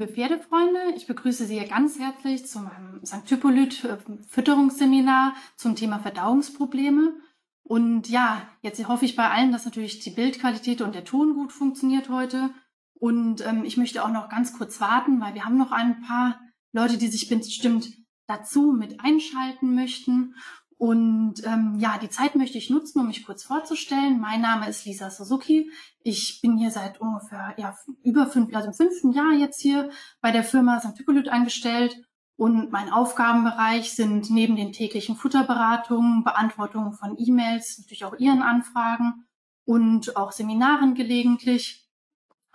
liebe Pferdefreunde, ich begrüße Sie ganz herzlich zu meinem St. Hippolyt äh, Fütterungsseminar zum Thema Verdauungsprobleme. Und ja, jetzt hoffe ich bei allen, dass natürlich die Bildqualität und der Ton gut funktioniert heute. Und ähm, ich möchte auch noch ganz kurz warten, weil wir haben noch ein paar Leute, die sich bestimmt dazu mit einschalten möchten. Und ähm, ja, die Zeit möchte ich nutzen, um mich kurz vorzustellen. Mein Name ist Lisa Suzuki. Ich bin hier seit ungefähr ja, über fünf, also im fünften Jahr jetzt hier bei der Firma St. Hippolyt angestellt. Und mein Aufgabenbereich sind neben den täglichen Futterberatungen, Beantwortung von E-Mails, natürlich auch Ihren Anfragen und auch Seminaren gelegentlich.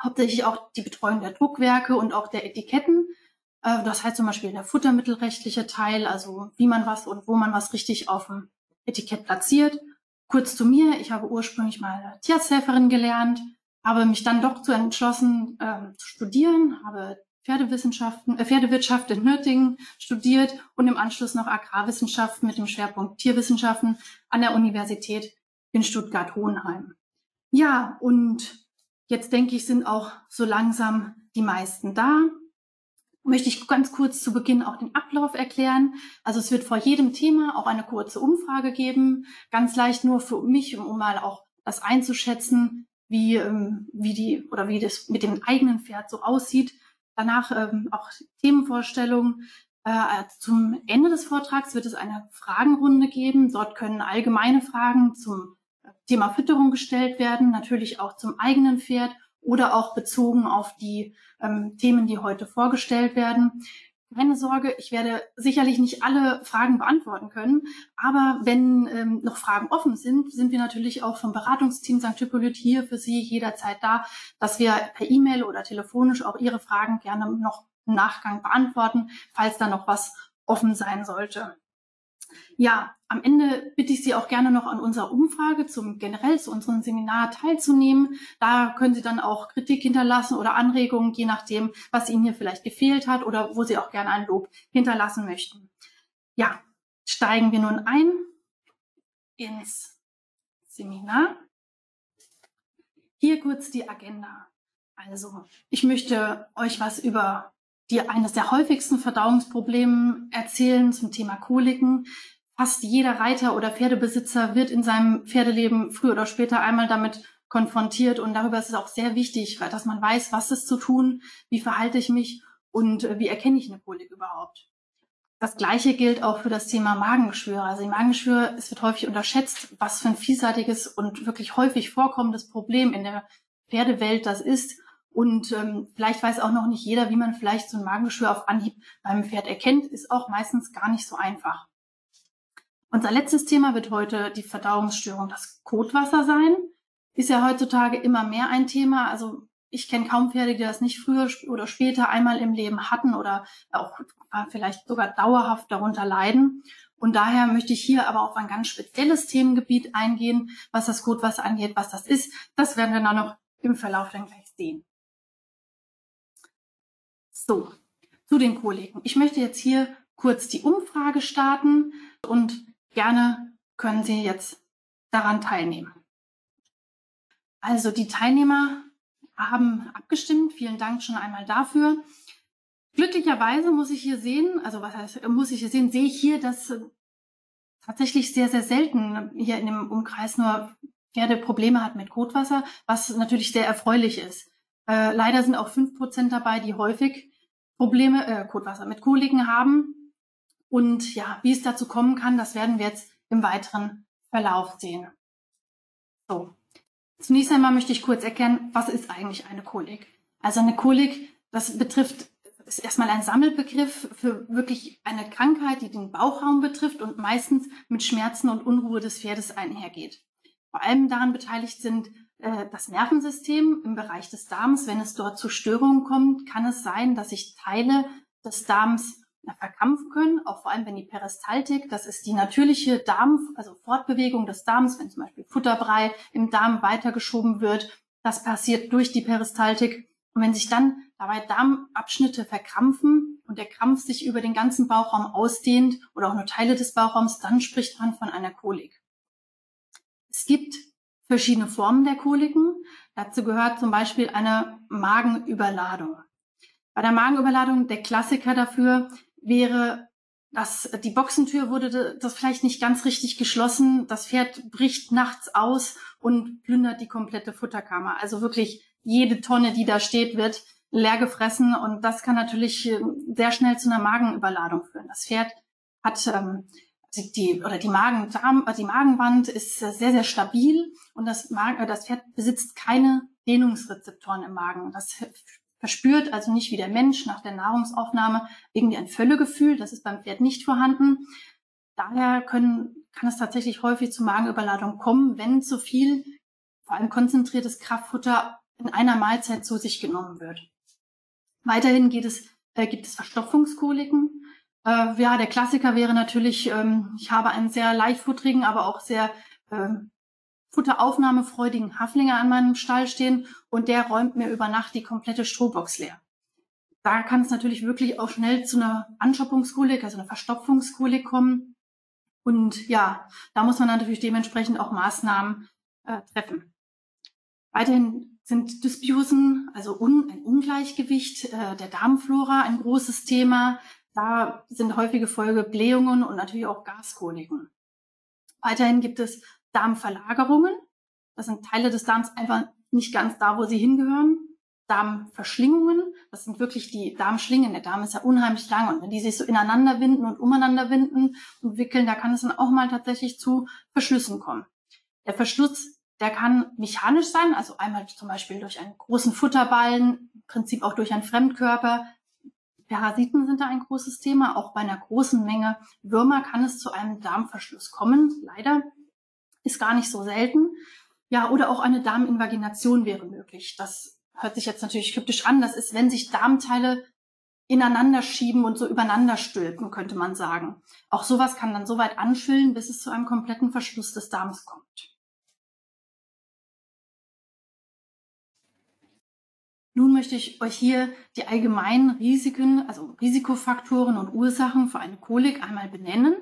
Hauptsächlich auch die Betreuung der Druckwerke und auch der Etiketten. Äh, das heißt zum Beispiel der futtermittelrechtliche Teil, also wie man was und wo man was richtig auf dem Etikett platziert. Kurz zu mir, ich habe ursprünglich mal Tierarzthelferin gelernt, habe mich dann doch zu entschlossen äh, zu studieren, habe Pferdewissenschaften, äh, Pferdewirtschaft in Nürtingen studiert und im Anschluss noch Agrarwissenschaften mit dem Schwerpunkt Tierwissenschaften an der Universität in Stuttgart-Hohenheim. Ja, und jetzt denke ich, sind auch so langsam die meisten da möchte ich ganz kurz zu Beginn auch den Ablauf erklären. Also es wird vor jedem Thema auch eine kurze Umfrage geben, ganz leicht nur für mich, um mal auch das einzuschätzen, wie, ähm, wie die oder wie das mit dem eigenen Pferd so aussieht. Danach ähm, auch Themenvorstellungen. Äh, zum Ende des Vortrags wird es eine Fragenrunde geben. Dort können allgemeine Fragen zum Thema Fütterung gestellt werden, natürlich auch zum eigenen Pferd oder auch bezogen auf die ähm, Themen, die heute vorgestellt werden. Keine Sorge, ich werde sicherlich nicht alle Fragen beantworten können, aber wenn ähm, noch Fragen offen sind, sind wir natürlich auch vom Beratungsteam St. Hippolyt hier für Sie jederzeit da, dass wir per E-Mail oder telefonisch auch Ihre Fragen gerne noch im Nachgang beantworten, falls da noch was offen sein sollte. Ja, am Ende bitte ich Sie auch gerne noch an unserer Umfrage zum generell zu unserem Seminar teilzunehmen. Da können Sie dann auch Kritik hinterlassen oder Anregungen, je nachdem, was Ihnen hier vielleicht gefehlt hat oder wo Sie auch gerne ein Lob hinterlassen möchten. Ja, steigen wir nun ein ins Seminar. Hier kurz die Agenda. Also, ich möchte euch was über die eines der häufigsten Verdauungsprobleme erzählen zum Thema Koliken fast jeder Reiter oder Pferdebesitzer wird in seinem Pferdeleben früher oder später einmal damit konfrontiert und darüber ist es auch sehr wichtig, dass man weiß, was ist zu tun, wie verhalte ich mich und äh, wie erkenne ich eine Kolik überhaupt. Das Gleiche gilt auch für das Thema Magengeschwüre. Also die Magengeschwüre, es wird häufig unterschätzt, was für ein vielseitiges und wirklich häufig vorkommendes Problem in der Pferdewelt das ist. Und ähm, vielleicht weiß auch noch nicht jeder, wie man vielleicht so ein Magengeschwür auf Anhieb beim Pferd erkennt, ist auch meistens gar nicht so einfach. Unser letztes Thema wird heute die Verdauungsstörung, das Kotwasser sein. Ist ja heutzutage immer mehr ein Thema. Also ich kenne kaum Pferde, die das nicht früher oder später einmal im Leben hatten oder auch vielleicht sogar dauerhaft darunter leiden. Und daher möchte ich hier aber auf ein ganz spezielles Themengebiet eingehen, was das Kotwasser angeht, was das ist. Das werden wir dann noch im Verlauf dann gleich sehen. So, zu den Koliken. Ich möchte jetzt hier kurz die Umfrage starten und Gerne können Sie jetzt daran teilnehmen. Also die Teilnehmer haben abgestimmt. Vielen Dank schon einmal dafür. Glücklicherweise muss ich hier sehen, also was heißt, muss ich hier sehen, sehe ich hier, dass tatsächlich sehr, sehr selten hier in dem Umkreis nur Pferde Probleme hat mit Kotwasser, was natürlich sehr erfreulich ist. Äh, leider sind auch fünf Prozent dabei, die häufig Probleme, äh, Kotwasser mit Koliken haben. Und ja, wie es dazu kommen kann, das werden wir jetzt im weiteren Verlauf sehen. So. Zunächst einmal möchte ich kurz erkennen, was ist eigentlich eine Kolik? Also eine Kolik, das betrifft, ist erstmal ein Sammelbegriff für wirklich eine Krankheit, die den Bauchraum betrifft und meistens mit Schmerzen und Unruhe des Pferdes einhergeht. Vor allem daran beteiligt sind das Nervensystem im Bereich des Darms. Wenn es dort zu Störungen kommt, kann es sein, dass sich Teile des Darms verkrampfen können, auch vor allem wenn die Peristaltik, das ist die natürliche Darm, also Fortbewegung des Darms, wenn zum Beispiel Futterbrei im Darm weitergeschoben wird, das passiert durch die Peristaltik. Und wenn sich dann dabei Darmabschnitte verkrampfen und der Krampf sich über den ganzen Bauchraum ausdehnt oder auch nur Teile des Bauchraums, dann spricht man von einer Kolik. Es gibt verschiedene Formen der Koliken. Dazu gehört zum Beispiel eine Magenüberladung. Bei der Magenüberladung, der Klassiker dafür wäre, dass die Boxentür wurde das vielleicht nicht ganz richtig geschlossen. Das Pferd bricht nachts aus und plündert die komplette Futterkammer. Also wirklich jede Tonne, die da steht, wird leer gefressen und das kann natürlich äh, sehr schnell zu einer Magenüberladung führen. Das Pferd hat ähm, die oder die Magen die Magenwand ist sehr sehr stabil und das Magen, äh, das Pferd besitzt keine Dehnungsrezeptoren im Magen. Das verspürt also nicht wie der Mensch nach der Nahrungsaufnahme irgendwie ein Völlegefühl. Das ist beim Pferd nicht vorhanden. Daher können, kann es tatsächlich häufig zu Magenüberladung kommen, wenn zu viel, vor allem konzentriertes Kraftfutter in einer Mahlzeit zu sich genommen wird. Weiterhin geht es, äh, gibt es Verstopfungskoliken. Äh, ja, der Klassiker wäre natürlich, ähm, ich habe einen sehr leichtfutterigen, aber auch sehr ähm, futteraufnahmefreudigen Haflinger an meinem Stall stehen und der räumt mir über Nacht die komplette Strohbox leer. Da kann es natürlich wirklich auch schnell zu einer Anschoppungskolik, also einer Verstopfungskolik kommen. Und ja, da muss man natürlich dementsprechend auch Maßnahmen äh, treffen. Weiterhin sind Dysbiosen, also un, ein Ungleichgewicht äh, der Darmflora ein großes Thema. Da sind häufige Folge Blähungen und natürlich auch Gaskoliken. Weiterhin gibt es Darmverlagerungen. Das sind Teile des Darms einfach nicht ganz da, wo sie hingehören. Darmverschlingungen, das sind wirklich die Darmschlingen. Der Darm ist ja unheimlich lang und wenn die sich so ineinander winden und umeinander winden und wickeln, da kann es dann auch mal tatsächlich zu Verschlüssen kommen. Der Verschluss, der kann mechanisch sein, also einmal zum Beispiel durch einen großen Futterballen, im Prinzip auch durch einen Fremdkörper. Parasiten sind da ein großes Thema. Auch bei einer großen Menge Würmer kann es zu einem Darmverschluss kommen, leider ist gar nicht so selten. Ja, oder auch eine Darminvagination wäre möglich. Das hört sich jetzt natürlich kryptisch an. Das ist, wenn sich Darmteile ineinander schieben und so übereinander stülpen, könnte man sagen. Auch sowas kann dann so weit anschwillen, bis es zu einem kompletten Verschluss des Darms kommt. Nun möchte ich euch hier die allgemeinen Risiken, also Risikofaktoren und Ursachen für eine Kolik einmal benennen.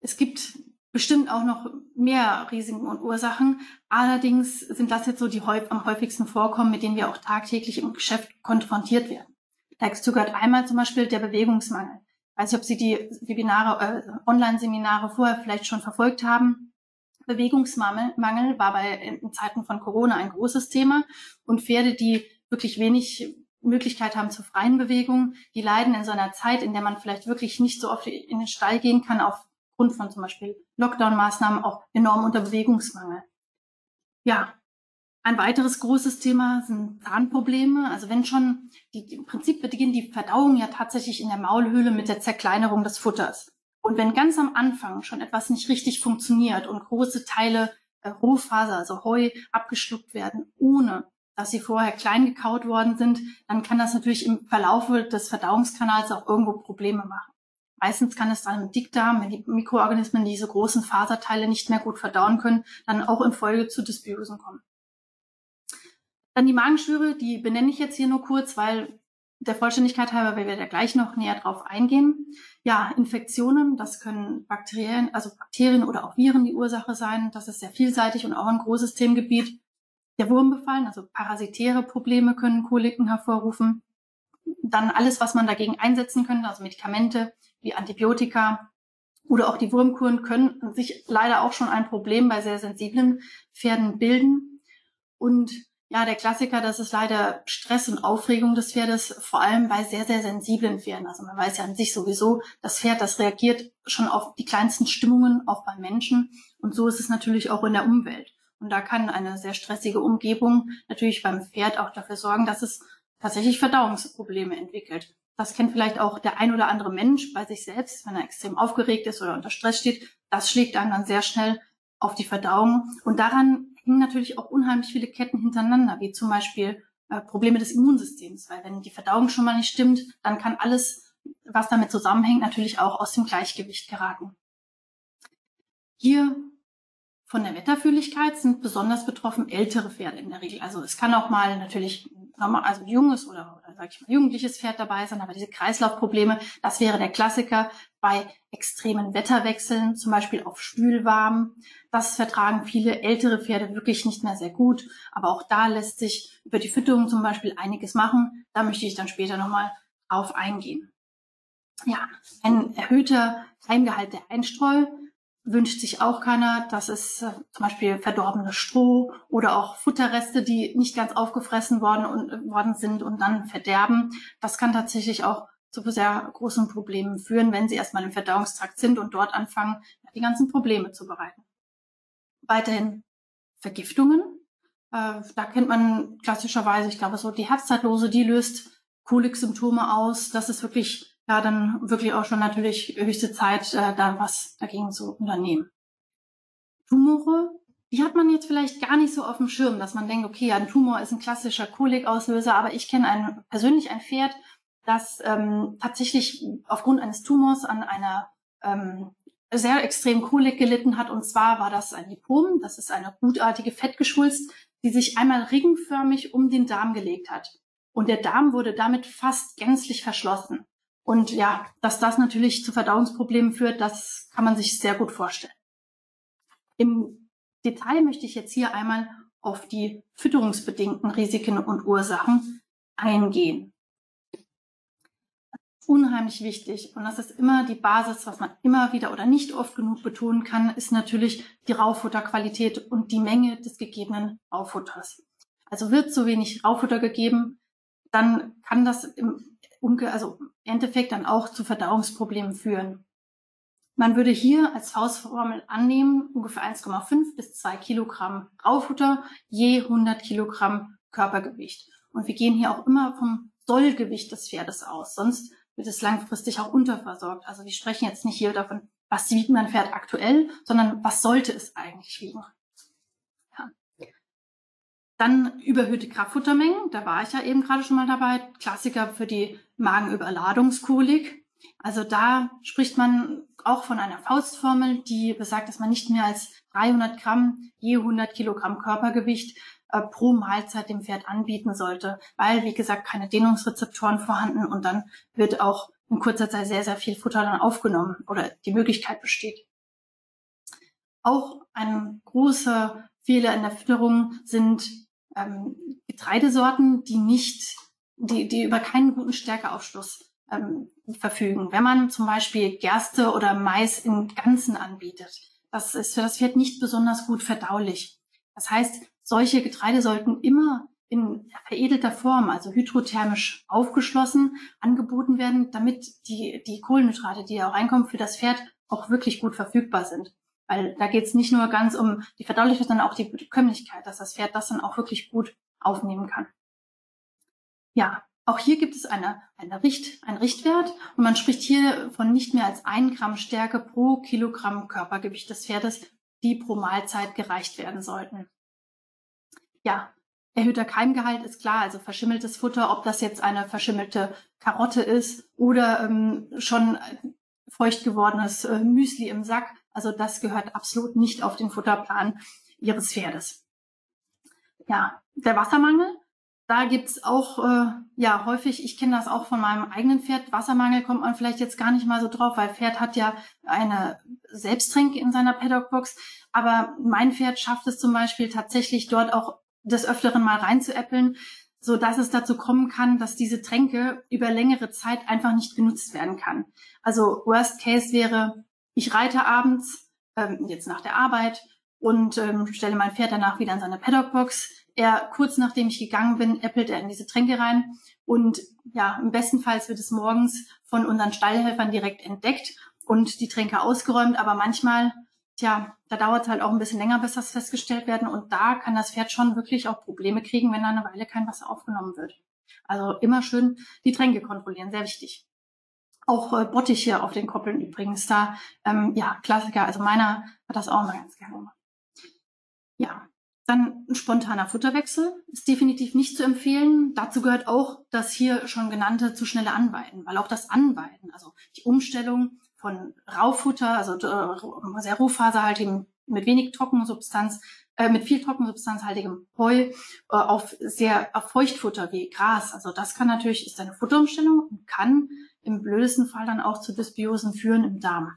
Es gibt bestimmt auch noch mehr Risiken und Ursachen. Allerdings sind das jetzt so die am häufigsten vorkommen, mit denen wir auch tagtäglich im Geschäft konfrontiert werden. Dazu gehört einmal zum Beispiel der Bewegungsmangel. Ich weiß nicht, ob Sie die Webinare, äh, Online-Seminare vorher vielleicht schon verfolgt haben. Bewegungsmangel war bei in Zeiten von Corona ein großes Thema und Pferde, die wirklich wenig Möglichkeit haben zur freien Bewegung, die leiden in so einer Zeit, in der man vielleicht wirklich nicht so oft in den Stall gehen kann, auf aufgrund von zum Beispiel Lockdown-Maßnahmen auch enorm unter Bewegungsmangel. Ja, ein weiteres großes Thema sind Zahnprobleme. Also wenn schon, die, im Prinzip beginnt die Verdauung ja tatsächlich in der Maulhöhle mit der Zerkleinerung des Futters. Und wenn ganz am Anfang schon etwas nicht richtig funktioniert und große Teile äh, Rohfaser, also Heu, abgeschluckt werden, ohne dass sie vorher klein gekaut worden sind, dann kann das natürlich im Verlaufe des Verdauungskanals auch irgendwo Probleme machen. Meistens kann es dann im Dickdarm, wenn die Mikroorganismen diese großen Faserteile nicht mehr gut verdauen können, dann auch in Folge zu Dysbiosen kommen. Dann die Magenschwüre, die benenne ich jetzt hier nur kurz, weil der Vollständigkeit halber, weil wir da gleich noch näher drauf eingehen. Ja, Infektionen, das können Bakterien, also Bakterien oder auch Viren die Ursache sein. Das ist sehr vielseitig und auch ein großes Themengebiet. Der Wurmbefallen, also parasitäre Probleme können Koliken hervorrufen. Dann alles, was man dagegen einsetzen könnte, also Medikamente, wie Antibiotika oder auch die Wurmkuren können sich leider auch schon ein Problem bei sehr sensiblen Pferden bilden. Und ja, der Klassiker, das ist leider Stress und Aufregung des Pferdes, vor allem bei sehr, sehr sensiblen Pferden. Also man weiß ja an sich sowieso, das Pferd, das reagiert schon auf die kleinsten Stimmungen, auch beim Menschen. Und so ist es natürlich auch in der Umwelt. Und da kann eine sehr stressige Umgebung natürlich beim Pferd auch dafür sorgen, dass es tatsächlich Verdauungsprobleme entwickelt. Das kennt vielleicht auch der ein oder andere Mensch bei sich selbst, wenn er extrem aufgeregt ist oder unter Stress steht. Das schlägt einem dann sehr schnell auf die Verdauung. Und daran hängen natürlich auch unheimlich viele Ketten hintereinander, wie zum Beispiel äh, Probleme des Immunsystems. Weil wenn die Verdauung schon mal nicht stimmt, dann kann alles, was damit zusammenhängt, natürlich auch aus dem Gleichgewicht geraten. Hier Von der Wetterfühligkeit sind besonders betroffen ältere Pferde in der Regel. Also es kann auch mal natürlich also junges oder, oder sag ich mal, jugendliches Pferd dabei sein, aber diese Kreislaufprobleme, das wäre der Klassiker bei extremen Wetterwechseln, zum Beispiel auf Spülwarm. Das vertragen viele ältere Pferde wirklich nicht mehr sehr gut. Aber auch da lässt sich über die Fütterung zum Beispiel einiges machen. Da möchte ich dann später nochmal drauf eingehen. Ja, ein erhöhter Keimgehalt der Einstreu wünscht sich auch keiner. Das ist äh, zum Beispiel verdorbenes Stroh oder auch Futterreste, die nicht ganz aufgefressen worden, und, äh, worden sind und dann verderben. Das kann tatsächlich auch zu sehr großen Problemen führen, wenn sie erstmal im Verdauungstrakt sind und dort anfangen, die ganzen Probleme zu bereiten. Weiterhin Vergiftungen. Äh, da kennt man klassischerweise, ich glaube, so die Herzzeitlose, die löst Kolik-Symptome aus. Das ist wirklich ja dann wirklich auch schon natürlich höchste Zeit, äh, da was dagegen zu unternehmen. Tumore, die hat man jetzt vielleicht gar nicht so auf dem Schirm, dass man denkt, okay, ein Tumor ist ein klassischer Kolikauslöser, aber ich kenne ein, persönlich ein Pferd, das ähm, tatsächlich aufgrund eines Tumors an einer ähm, sehr extrem Kolik gelitten hat. Und zwar war das ein Lipom, das ist eine gutartige Fettgeschwulst, die sich einmal ringförmig um den Darm gelegt hat. Und der Darm wurde damit fast gänzlich verschlossen. Und ja, dass das natürlich zu Verdauungsproblemen führt, das kann man sich sehr gut vorstellen. Im Detail möchte ich jetzt hier einmal auf die fütterungsbedingten Risiken und Ursachen eingehen. Unheimlich wichtig, und das ist immer die Basis, was man immer wieder oder nicht oft genug betonen kann, ist natürlich die Raufutterqualität und die Menge des gegebenen Rauffutters. Also wird zu wenig Rauffutter gegeben, dann kann das im umge also im Endeffekt dann auch zu Verdauungsproblemen führen. Man würde hier als Faustformel annehmen, ungefähr 1,5 bis 2 Kilogramm Raufutter je 100 Kilogramm Körpergewicht. Und wir gehen hier auch immer vom Sollgewicht des Pferdes aus, sonst wird es langfristig auch unterversorgt. Also wir sprechen jetzt nicht hier davon, was wiegt mein Pferd aktuell, sondern was sollte es eigentlich wiegen. Dann überhöhte Kraftfuttermengen, da war ich ja eben gerade schon mal dabei. Klassiker für die Magenüberladungskolik. Also da spricht man auch von einer Faustformel, die besagt, dass man nicht mehr als 300 Gramm je 100 Kilogramm Körpergewicht äh, pro Mahlzeit dem Pferd anbieten sollte, weil, wie gesagt, keine Dehnungsrezeptoren vorhanden und dann wird auch in kurzer Zeit sehr, sehr viel Futter dann aufgenommen oder die Möglichkeit besteht. Auch ein großer Fehler in der Fütterung sind ähm, Getreidesorten, die nicht, die, die über keinen guten Stärkeaufschluss ähm, verfügen. Wenn man zum Beispiel Gerste oder Mais im Ganzen anbietet, das ist für das Pferd nicht besonders gut verdaulich. Das heißt, solche Getreide sollten immer in veredelter Form, also hydrothermisch aufgeschlossen, angeboten werden, damit die, die Kohlenhydrate, die ja auch reinkommen, für das Pferd auch wirklich gut verfügbar sind. Weil da geht es nicht nur ganz um die Verdaulichkeit, sondern auch die Bekömmlichkeit, dass das Pferd das dann auch wirklich gut aufnehmen kann. Ja, auch hier gibt es eine, eine Richt, einen Richtwert und man spricht hier von nicht mehr als ein Gramm Stärke pro Kilogramm Körpergewicht des Pferdes, die pro Mahlzeit gereicht werden sollten. Ja, erhöhter Keimgehalt ist klar, also verschimmeltes Futter, ob das jetzt eine verschimmelte Karotte ist oder ähm, schon feucht gewordenes äh, Müsli im Sack, also das gehört absolut nicht auf den Futterplan Ihres Pferdes. Ja, der Wassermangel. Da gibt's auch äh, ja häufig, ich kenne das auch von meinem eigenen Pferd, Wassermangel kommt man vielleicht jetzt gar nicht mal so drauf, weil Pferd hat ja eine Selbsttränke in seiner Paddockbox. Aber mein Pferd schafft es zum Beispiel tatsächlich dort auch des Öfteren mal reinzuäppeln, so dass es dazu kommen kann, dass diese Tränke über längere Zeit einfach nicht genutzt werden kann. Also Worst Case wäre, ich reite abends, ähm, jetzt nach der Arbeit, und ähm, stelle mein Pferd danach wieder in seine Paddockbox. Er, kurz nachdem ich gegangen bin, äppelt er in diese Tränke rein. Und ja, im besten Fall wird es morgens von unseren Stallhelfern direkt entdeckt und die Tränke ausgeräumt. Aber manchmal, tja, da dauert es halt auch ein bisschen länger, bis das festgestellt werden. Und da kann das Pferd schon wirklich auch Probleme kriegen, wenn da eine Weile kein Wasser aufgenommen wird. Also immer schön die Tränke kontrollieren, sehr wichtig. Auch äh, Bottiche auf den Koppeln übrigens da. Ähm, ja, Klassiker. Also meiner hat das auch mal ganz gerne gemacht. Ja, dann ein spontaner Futterwechsel ist definitiv nicht zu empfehlen. Dazu gehört auch das hier schon genannte zu schnelle Anweiden, weil auch das Anweiden, also die Umstellung von Raufutter, also äh, sehr rohfaserhaltigem mit wenig Trockensubstanz, äh, mit viel Trockensubstanzhaltigem Heu äh, auf sehr auf Feuchtfutter wie Gras. Also das kann natürlich, ist eine Futterumstellung und kann im blödesten Fall dann auch zu Dysbiosen führen im Darm.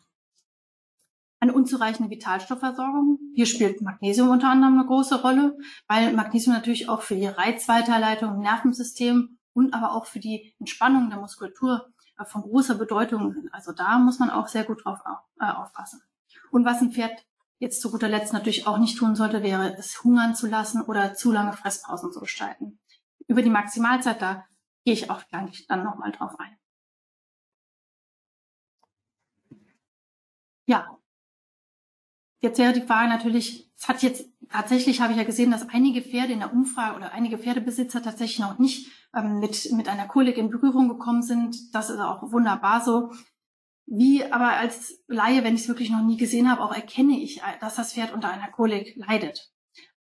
Eine unzureichende Vitalstoffversorgung. Hier spielt Magnesium unter anderem eine große Rolle, weil Magnesium natürlich auch für die Reizweiterleitung im Nervensystem und aber auch für die Entspannung der Muskulatur äh, von großer Bedeutung sind. Also da muss man auch sehr gut drauf äh, aufpassen. Und was ein Pferd jetzt zu guter Letzt natürlich auch nicht tun sollte, wäre es hungern zu lassen oder zu lange Fresspausen zu gestalten. Über die Maximalzeit, da gehe ich auch gleich dann nochmal drauf ein. Ja, Jetzt wäre die Frage natürlich, es hat jetzt tatsächlich habe ich ja gesehen, dass einige Pferde in der Umfrage oder einige Pferdebesitzer tatsächlich noch nicht ähm, mit, mit einer Kolik in Berührung gekommen sind. Das ist auch wunderbar so. Wie aber als Laie, wenn ich es wirklich noch nie gesehen habe, auch erkenne ich, dass das Pferd unter einer Kolik leidet.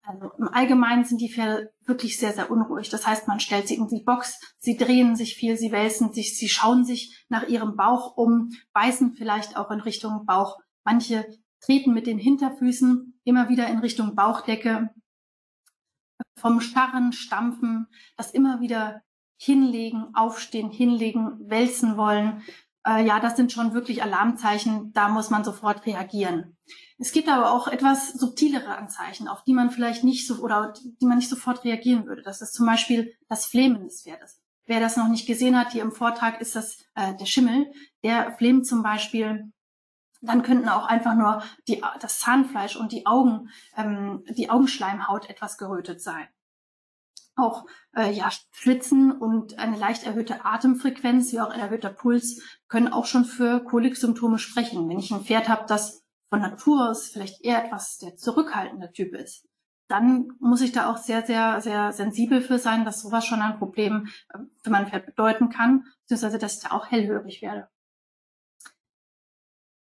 Also im Allgemeinen sind die Pferde wirklich sehr, sehr unruhig. Das heißt, man stellt sie in die Box, sie drehen sich viel, sie wälzen sich, sie schauen sich nach ihrem Bauch um, beißen vielleicht auch in Richtung Bauch. Manche treten mit den Hinterfüßen immer wieder in Richtung Bauchdecke, vom starren Stampfen, das immer wieder hinlegen, aufstehen, hinlegen, wälzen wollen. Äh, ja, das sind schon wirklich Alarmzeichen, da muss man sofort reagieren. Es gibt aber auch etwas subtilere Anzeichen, auf die man vielleicht nicht so oder die man nicht sofort reagieren würde. Das ist zum Beispiel das Flehmen des Pferdes. Wer das noch nicht gesehen hat, hier im Vortrag ist das äh, der Schimmel. Der flemt zum Beispiel dann könnten auch einfach nur die, das Zahnfleisch und die Augen, ähm, die Augenschleimhaut etwas gerötet sein. Auch äh, ja, Schwitzen und eine leicht erhöhte Atemfrequenz, wie auch ein erhöhter Puls, können auch schon für Koliksymptome sprechen. Wenn ich ein Pferd habe, das von Natur aus vielleicht eher etwas der zurückhaltende Typ ist, dann muss ich da auch sehr, sehr, sehr sensibel für sein, dass sowas schon ein Problem äh, für mein Pferd bedeuten kann, beziehungsweise dass ich da auch hellhörig werde.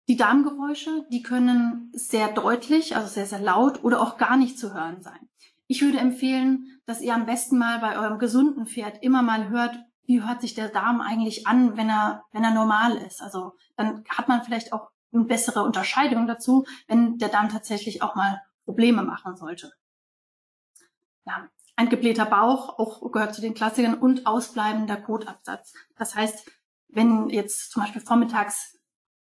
Die Darmgeräusche, die können sehr deutlich, also sehr, sehr laut oder auch gar nicht zu hören sein. Ich würde empfehlen, dass ihr am besten mal bei eurem gesunden Pferd immer mal hört, wie hört sich der Darm eigentlich an, wenn er, wenn er normal ist. Also dann hat man vielleicht auch eine bessere Unterscheidung dazu, wenn der Darm tatsächlich auch mal Probleme machen sollte. Ja, ein geblähter Bauch, auch gehört zu den Klassikern, und ausbleibender Kotabsatz. Das heißt, wenn jetzt zum Beispiel vormittags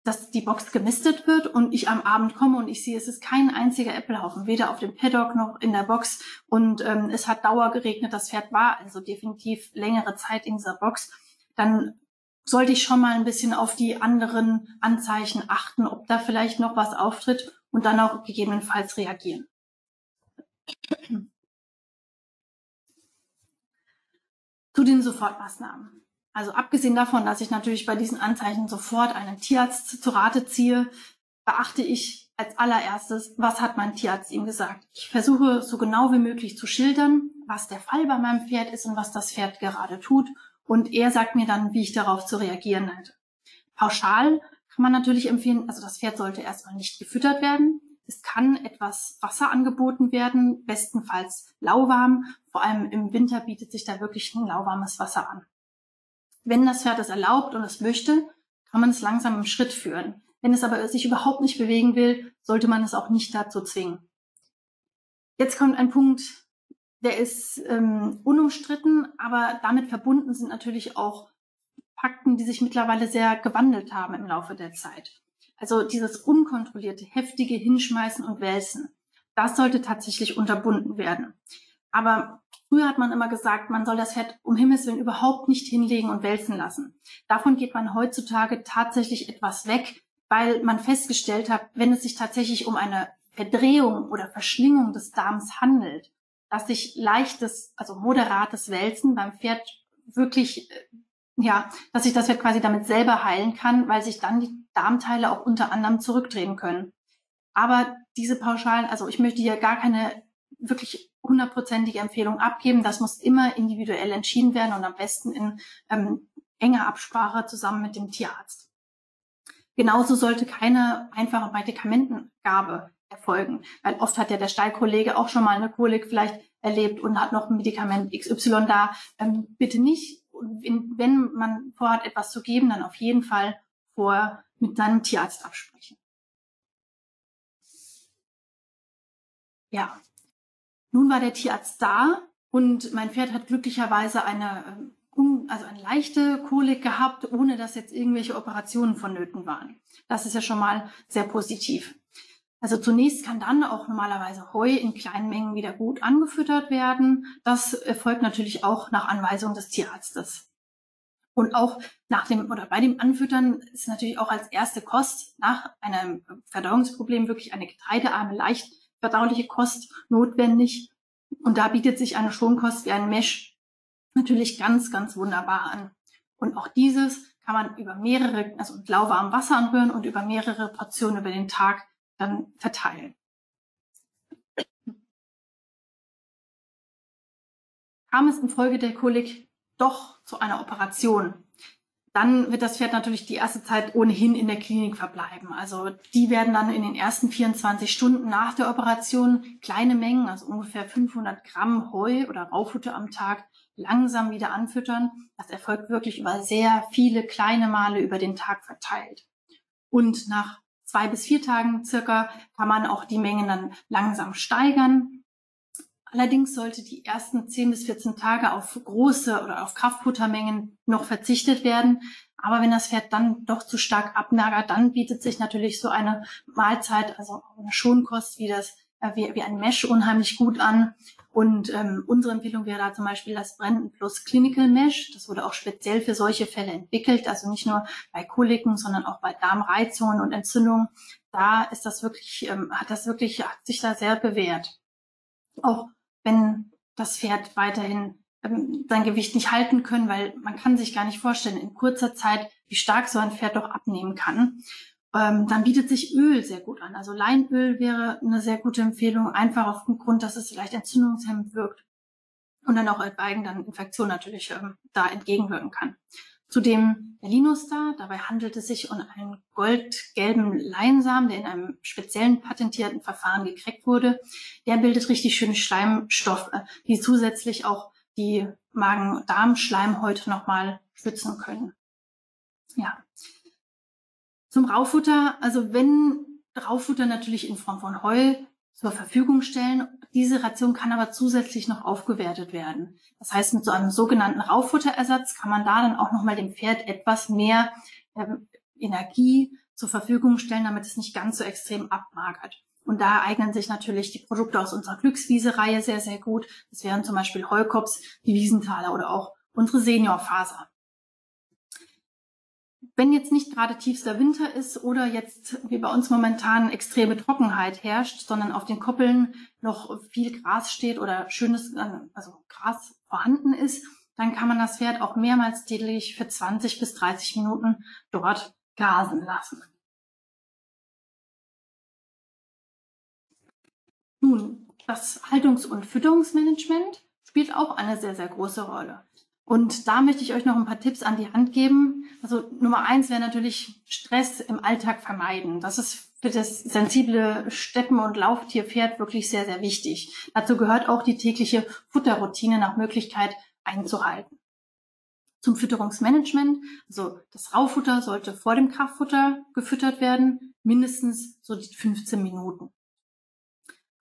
dass die Box gemistet wird und ich am Abend komme und ich sehe, es ist kein einziger Äpfelhaufen, weder auf dem Paddock noch in der Box und ähm, es hat Dauer geregnet, das Pferd war also definitiv längere Zeit in dieser Box, dann sollte ich schon mal ein bisschen auf die anderen Anzeichen achten, ob da vielleicht noch was auftritt und dann auch gegebenenfalls reagieren. Zu den Sofortmaßnahmen. Also abgesehen davon, dass ich natürlich bei diesen Anzeichen sofort einen Tierarzt zu Rate ziehe, beachte ich als allererstes, was hat mein Tierarzt ihm gesagt. Ich versuche so genau wie möglich zu schildern, was der Fall bei meinem Pferd ist und was das Pferd gerade tut. Und er sagt mir dann, wie ich darauf zu reagieren hätte. Pauschal kann man natürlich empfehlen, also das Pferd sollte erstmal nicht gefüttert werden. Es kann etwas Wasser angeboten werden, bestenfalls lauwarm. Vor allem im Winter bietet sich da wirklich ein lauwarmes Wasser an. Wenn das Pferd es erlaubt und es möchte, kann man es langsam im Schritt führen. Wenn es aber sich überhaupt nicht bewegen will, sollte man es auch nicht dazu zwingen. Jetzt kommt ein Punkt, der ist ähm, unumstritten, aber damit verbunden sind natürlich auch Fakten, die sich mittlerweile sehr gewandelt haben im Laufe der Zeit. Also dieses unkontrollierte, heftige Hinschmeißen und Wälzen, das sollte tatsächlich unterbunden werden. Aber Früher hat man immer gesagt, man soll das Pferd um Himmels Willen überhaupt nicht hinlegen und wälzen lassen. Davon geht man heutzutage tatsächlich etwas weg, weil man festgestellt hat, wenn es sich tatsächlich um eine Verdrehung oder Verschlingung des Darms handelt, dass sich leichtes, also moderates Wälzen beim Pferd wirklich, äh, ja, dass sich das Pferd quasi damit selber heilen kann, weil sich dann die Darmteile auch unter anderem zurückdrehen können. Aber diese pauschalen, also ich möchte hier gar keine wirklich hundertprozentige Empfehlung abgeben. Das muss immer individuell entschieden werden und am besten in ähm, enger Absprache zusammen mit dem Tierarzt. Genauso sollte keine einfache Medikamentengabe erfolgen, weil oft hat ja der Stallkollege auch schon mal eine Kolik vielleicht erlebt und hat noch ein Medikament XY da. Ähm, bitte nicht, wenn man vorhat, etwas zu geben, dann auf jeden Fall vorher mit seinem Tierarzt absprechen. Ja, nun war der Tierarzt da und mein Pferd hat glücklicherweise eine, ähm, also eine leichte Kolik gehabt, ohne dass jetzt irgendwelche Operationen vonnöten waren. Das ist ja schon mal sehr positiv. Also zunächst kann dann auch normalerweise Heu in kleinen Mengen wieder gut angefüttert werden. Das erfolgt natürlich auch nach Anweisung des Tierarztes. Und auch nach dem oder bei dem Anfüttern ist natürlich auch als erste Kost nach einem Verdauungsproblem wirklich eine getreidearme, leicht verdauliche Kost notwendig. Und da bietet sich eine Schonkost wie ein Mesh natürlich ganz, ganz wunderbar an. Und auch dieses kann man über mehrere, also mit lauwarmem Wasser anrühren und über mehrere Portionen über den Tag dann verteilen. Kam es infolge der Kolik doch zu einer Operation, dann wird das Pferd natürlich die erste Zeit ohnehin in der Klinik verbleiben. Also die werden dann in den ersten 24 Stunden nach der Operation kleine Mengen, also ungefähr 500 Gramm Heu oder Raufutter am Tag, langsam wieder anfüttern. Das erfolgt wirklich über sehr viele kleine Male über den Tag verteilt. Und nach zwei bis vier Tagen circa kann man auch die Mengen dann langsam steigern. Allerdings sollte die ersten 10 bis 14 Tage auf große oder auf Kraftfuttermengen noch verzichtet werden. Aber wenn das Pferd dann doch zu stark abnagert, dann bietet sich natürlich so eine Mahlzeit, also eine Schonkost wie das äh, wie, wie ein Mesh unheimlich gut an. Und ähm, unsere Empfehlung wäre da zum Beispiel das Brandon Plus Clinical Mesh. Das wurde auch speziell für solche Fälle entwickelt, also nicht nur bei Koliken, sondern auch bei Darmreizungen und Entzündungen. Da ist das wirklich, ähm, hat das wirklich, hat sich da sehr bewährt. Auch wenn das Pferd weiterhin ähm, sein Gewicht nicht halten können, weil man kann sich gar nicht vorstellen in kurzer Zeit, wie stark so ein Pferd doch abnehmen kann ähm, dann bietet sich Öl sehr gut an. Also Leinöl wäre eine sehr gute Empfehlung, einfach auf dem Grund, dass es vielleicht entzündungshemmend wirkt und dann auch etwaigen dann Infektionen natürlich ähm, da entgegenwirken kann. Zudem der Linustar, dabei handelt es sich um einen goldgelben Leinsamen, der in einem speziellen patentierten Verfahren gekreckt wurde. Der bildet richtig schöne Schleimstoffe, die zusätzlich auch die Magen-Darm-Schleimhäute nochmal schützen können. Ja, zum Raufutter, also wenn Raufutter natürlich in Form von Heu zur Verfügung stellen, diese Ration kann aber zusätzlich noch aufgewertet werden. Das heißt, mit so einem sogenannten Rauffutterersatz kann man da dann auch nochmal dem Pferd etwas mehr ähm, Energie zur Verfügung stellen, damit es nicht ganz so extrem abmagert. Und da eignen sich natürlich die Produkte aus unserer Glückswiese-Reihe sehr, sehr gut. Das wären zum Beispiel Heukops, die Wiesenthaler oder auch unsere Seniorfaser wenn jetzt nicht gerade tiefster Winter ist oder jetzt wie bei uns momentan extreme Trockenheit herrscht, sondern auf den Koppeln noch viel Gras steht oder schönes, also Gras vorhanden ist, dann kann man das Pferd auch mehrmals täglich für 20 bis 30 Minuten dort grasen lassen. Nun, das Haltungs- und Fütterungsmanagement spielt auch eine sehr, sehr große Rolle. Und da möchte ich euch noch ein paar Tipps an die Hand geben. Also Nummer eins wäre natürlich Stress im Alltag vermeiden. Das ist für das sensible Steppen- und Lauftierpferd wirklich sehr, sehr wichtig. Dazu gehört auch die tägliche Futterroutine nach Möglichkeit einzuhalten. Zum Fütterungsmanagement, also das Raufutter sollte vor dem Kraftfutter gefüttert werden, mindestens so 15 Minuten.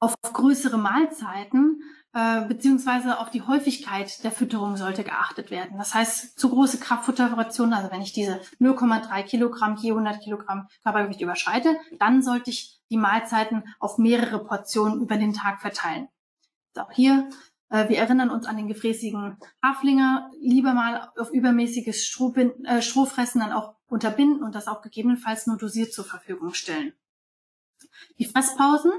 Auf größere Mahlzeiten äh, beziehungsweise auf die Häufigkeit der Fütterung sollte geachtet werden. Das heißt, zu große Kraftfuttervariationen, also wenn ich diese 0,3 Kilogramm je 100 Kilogramm Körpergewicht überschreite, dann sollte ich die Mahlzeiten auf mehrere Portionen über den Tag verteilen. auch hier, äh, wir erinnern uns an den gefräßigen Haflinger, lieber mal auf übermäßiges Strohbinden, äh, Strohfressen dann auch unterbinden und das auch gegebenenfalls nur dosiert zur Verfügung stellen. Die Fresspausen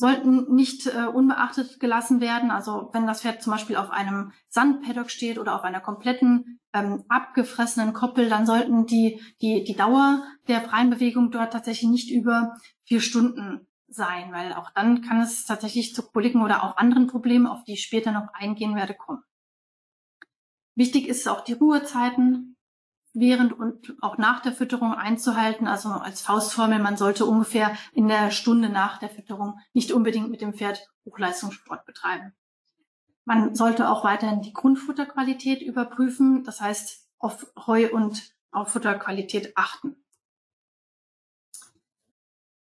sollten nicht äh, unbeachtet gelassen werden. Also wenn das Pferd zum Beispiel auf einem Sandpaddock steht oder auf einer kompletten ähm, abgefressenen Koppel, dann sollten die, die, die Dauer der freien Bewegung dort tatsächlich nicht über vier Stunden sein, weil auch dann kann es tatsächlich zu Koliken oder auch anderen Problemen, auf die ich später noch eingehen werde, kommen. Wichtig ist auch die Ruhezeiten während und auch nach der Fütterung einzuhalten. Also als Faustformel, man sollte ungefähr in der Stunde nach der Fütterung nicht unbedingt mit dem Pferd Hochleistungssport betreiben. Man sollte auch weiterhin die Grundfutterqualität überprüfen, das heißt auf Heu und auf Futterqualität achten.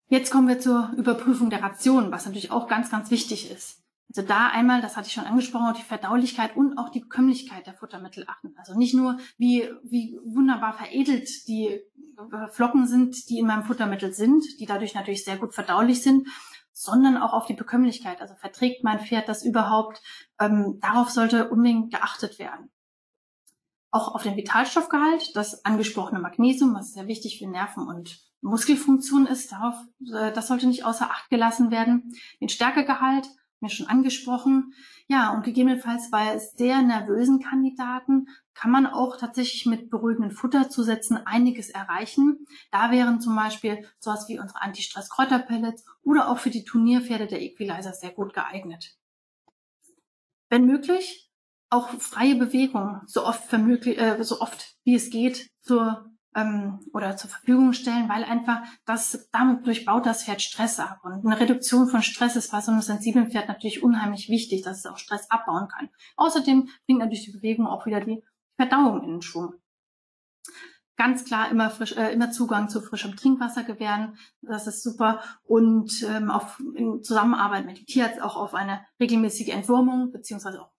Jetzt kommen wir zur Überprüfung der Ration, was natürlich auch ganz, ganz wichtig ist. Also da einmal, das hatte ich schon angesprochen, die Verdaulichkeit und auch die Bekömmlichkeit der Futtermittel achten. Also nicht nur, wie, wie wunderbar veredelt die äh, Flocken sind, die in meinem Futtermittel sind, die dadurch natürlich sehr gut verdaulich sind, sondern auch auf die Bekömmlichkeit. Also verträgt mein Pferd das überhaupt? Ähm, darauf sollte unbedingt geachtet werden. Auch auf den Vitalstoffgehalt, das angesprochene Magnesium, was sehr wichtig für Nerven und Muskelfunktion ist, darauf, äh, das sollte nicht außer Acht gelassen werden. Den Stärkegehalt, mir schon angesprochen. Ja, und gegebenenfalls bei sehr nervösen Kandidaten kann man auch tatsächlich mit beruhigenden Futterzusätzen einiges erreichen. Da wären zum Beispiel sowas wie unsere Anti-Stress-Kräuterpellets oder auch für die Turnierpferde der Equalizer sehr gut geeignet. Wenn möglich, auch freie Bewegung, so oft, äh, so oft wie es geht, zur ähm, oder zur Verfügung stellen, weil einfach das, damit durchbaut das Pferd Stress ab. Und eine Reduktion von Stress ist bei so einem sensiblen Pferd natürlich unheimlich wichtig, dass es auch Stress abbauen kann. Außerdem bringt natürlich die Bewegung auch wieder die Verdauung in den Schwung. Ganz klar immer frisch, äh, immer Zugang zu frischem Trinkwasser gewähren. Das ist super. Und ähm, auf, in Zusammenarbeit mit dem Tierarzt auch auf eine regelmäßige Entwurmung beziehungsweise auch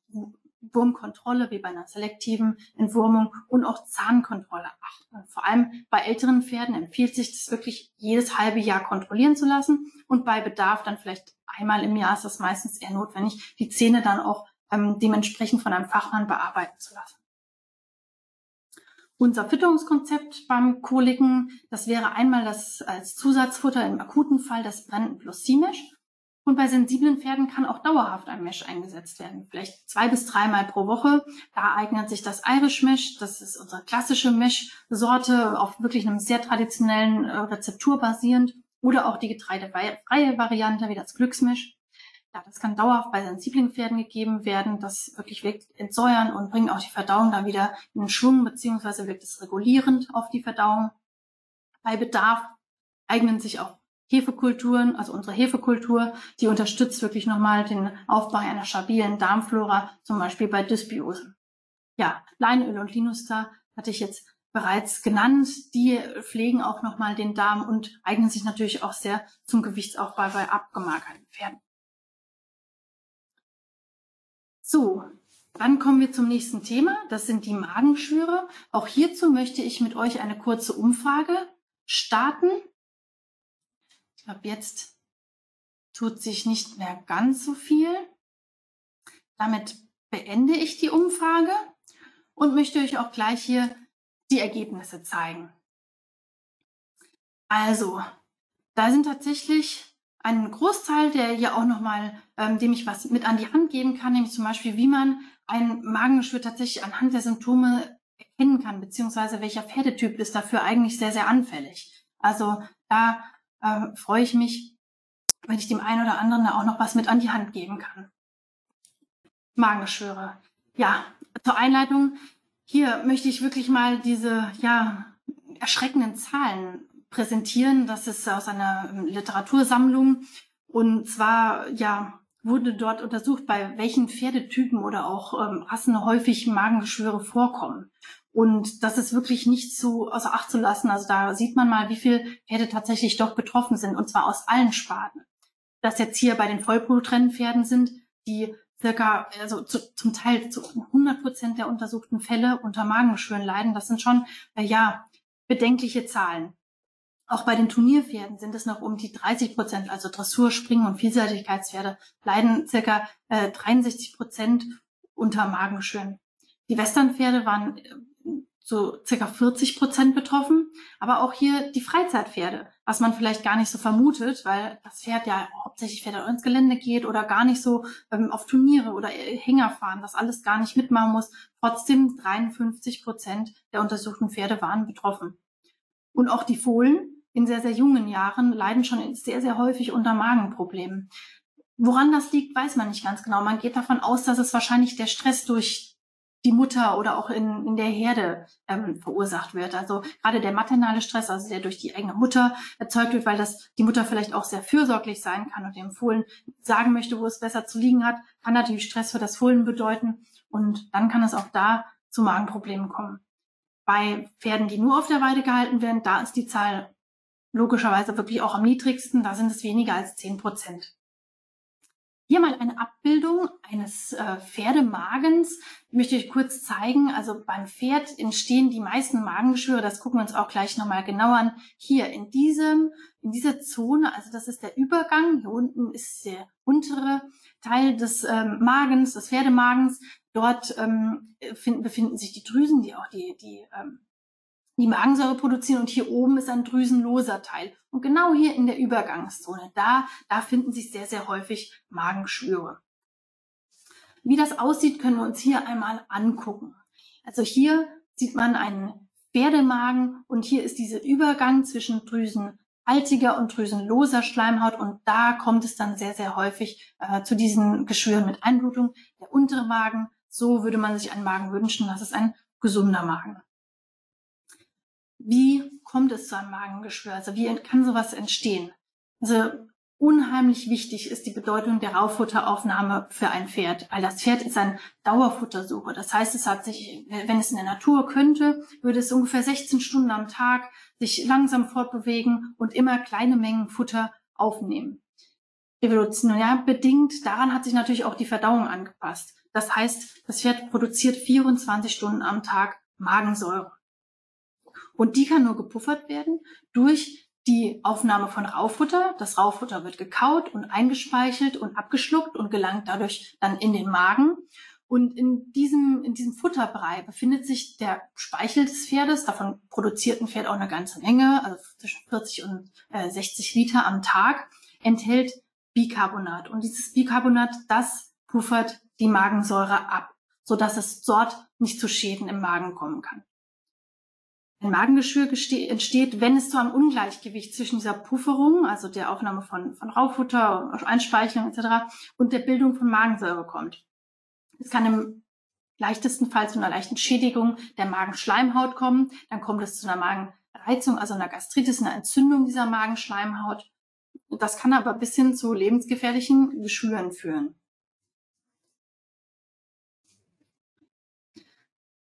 Wurmkontrolle wie bei einer selektiven Entwurmung und auch Zahnkontrolle achten. Vor allem bei älteren Pferden empfiehlt sich das wirklich jedes halbe Jahr kontrollieren zu lassen und bei Bedarf dann vielleicht einmal im Jahr ist das meistens eher notwendig, die Zähne dann auch ähm, dementsprechend von einem Fachmann bearbeiten zu lassen. Unser Fütterungskonzept beim Koliken, das wäre einmal das als Zusatzfutter im akuten Fall das Brennten plus C-Mesh und bei sensiblen Pferden kann auch dauerhaft ein Mesh eingesetzt werden, vielleicht zwei bis dreimal pro Woche. Da eignet sich das Irish Mesh, das ist unsere klassische Mesh-Sorte, auf wirklich einem sehr traditionellen äh, Rezeptur basierend, oder auch die getreidefreie Variante wie das Glücksmesh. Ja, das kann dauerhaft bei sensiblen Pferden gegeben werden. Das wirklich wirkt entsäuern und bringt auch die Verdauung dann wieder in den Schwung, beziehungsweise wirkt es regulierend auf die Verdauung. Bei Bedarf eignen sich auch Hefekulturen, also unsere Hefekultur, die unterstützt wirklich nochmal den Aufbau einer stabilen Darmflora, zum Beispiel bei Dysbiosen. Ja, Leinöl und Linuster hatte ich jetzt bereits genannt. Die pflegen auch nochmal den Darm und eignen sich natürlich auch sehr zum Gewichtsaufbau bei abgemagerten Pferden. So, dann kommen wir zum nächsten Thema. Das sind die Magenschwüre. Auch hierzu möchte ich mit euch eine kurze Umfrage starten. Ab jetzt tut sich nicht mehr ganz so viel. Damit beende ich die Umfrage und möchte euch auch gleich hier die Ergebnisse zeigen. Also, da sind tatsächlich ein Großteil, der hier auch nochmal, ähm, dem ich was mit an die Hand geben kann, nämlich zum Beispiel, wie man ein Magengeschwür tatsächlich anhand der Symptome erkennen kann, beziehungsweise welcher Pferdetyp ist dafür eigentlich sehr, sehr anfällig. Also da äh, freue ich mich, wenn ich dem einen oder anderen auch noch was mit an die Hand geben kann. Magengeschwüre. Ja, zur Einleitung. Hier möchte ich wirklich mal diese, ja, erschreckenden Zahlen präsentieren. Das ist aus einer Literatursammlung. Und zwar, ja, wurde dort untersucht, bei welchen Pferdetypen oder auch ähm, Rassen häufig Magengeschwüre vorkommen. Und das ist wirklich nicht zu außer Acht zu lassen. Also da sieht man mal, wie viele Pferde tatsächlich doch betroffen sind, und zwar aus allen Sparten. Dass jetzt hier bei den Vollblutrennpferden sind, die circa, also zu, zum Teil zu 100 Prozent der untersuchten Fälle unter Magengeschwüren leiden. Das sind schon, äh, ja, bedenkliche Zahlen. Auch bei den Turnierpferden sind es noch um die 30 Prozent, also Dressur, Springen und Vielseitigkeitspferde leiden circa äh, 63 Prozent unter Magengeschwüren. Die Westernpferde waren äh, so circa 40 Prozent betroffen. Aber auch hier die Freizeitpferde, was man vielleicht gar nicht so vermutet, weil das Pferd ja hauptsächlich Pferde ins Gelände geht oder gar nicht so ähm, auf Turniere oder Hänger fahren, das alles gar nicht mitmachen muss. Trotzdem 53 Prozent der untersuchten Pferde waren betroffen. Und auch die Fohlen in sehr, sehr jungen Jahren leiden schon sehr, sehr häufig unter Magenproblemen. Woran das liegt, weiß man nicht ganz genau. Man geht davon aus, dass es wahrscheinlich der Stress durch die Mutter oder auch in, in der Herde ähm, verursacht wird. Also gerade der maternale Stress, also der durch die eigene Mutter erzeugt wird, weil das die Mutter vielleicht auch sehr fürsorglich sein kann und dem Fohlen sagen möchte, wo es besser zu liegen hat, kann natürlich Stress für das Fohlen bedeuten und dann kann es auch da zu Magenproblemen kommen. Bei Pferden, die nur auf der Weide gehalten werden, da ist die Zahl logischerweise wirklich auch am niedrigsten, da sind es weniger als 10 Prozent. Hier mal eine Abbildung eines äh, Pferdemagens. Möchte ich kurz zeigen. Also beim Pferd entstehen die meisten Magengeschwüre. Das gucken wir uns auch gleich nochmal genauer an. Hier in diesem, in dieser Zone, also das ist der Übergang. Hier unten ist der untere Teil des ähm, Magens, des Pferdemagens. Dort ähm, finden, befinden sich die Drüsen, die auch die, die ähm, die Magensäure produzieren und hier oben ist ein drüsenloser Teil. Und genau hier in der Übergangszone, da, da finden sich sehr, sehr häufig Magenschwüre. Wie das aussieht, können wir uns hier einmal angucken. Also hier sieht man einen Pferdemagen und hier ist dieser Übergang zwischen drüsenhaltiger und drüsenloser Schleimhaut und da kommt es dann sehr, sehr häufig äh, zu diesen Geschwüren mit Einblutung. Der untere Magen, so würde man sich einen Magen wünschen, das ist ein gesunder Magen. Wie kommt es zu einem Magengeschwür? Also wie kann sowas entstehen? Also unheimlich wichtig ist die Bedeutung der Rauffutteraufnahme für ein Pferd, weil das Pferd ist ein Dauerfuttersucher. Das heißt, es hat sich, wenn es in der Natur könnte, würde es ungefähr 16 Stunden am Tag sich langsam fortbewegen und immer kleine Mengen Futter aufnehmen. Evolutionär bedingt, daran hat sich natürlich auch die Verdauung angepasst. Das heißt, das Pferd produziert 24 Stunden am Tag Magensäure. Und die kann nur gepuffert werden durch die Aufnahme von Raufutter. Das Raufutter wird gekaut und eingespeichelt und abgeschluckt und gelangt dadurch dann in den Magen. Und in diesem, in diesem Futterbrei befindet sich der Speichel des Pferdes. Davon produziert ein Pferd auch eine ganze Menge, also zwischen 40 und äh, 60 Liter am Tag, enthält Bicarbonat. Und dieses Bicarbonat, das puffert die Magensäure ab, sodass es dort nicht zu Schäden im Magen kommen kann. Ein Magengeschwür entsteht, wenn es zu einem Ungleichgewicht zwischen dieser Pufferung, also der Aufnahme von, von Raufutter, Einspeichelung etc. und der Bildung von Magensäure kommt. Es kann im leichtesten Fall zu einer leichten Schädigung der Magenschleimhaut kommen. Dann kommt es zu einer Magenreizung, also einer Gastritis, einer Entzündung dieser Magenschleimhaut. Das kann aber bis hin zu lebensgefährlichen Geschwüren führen.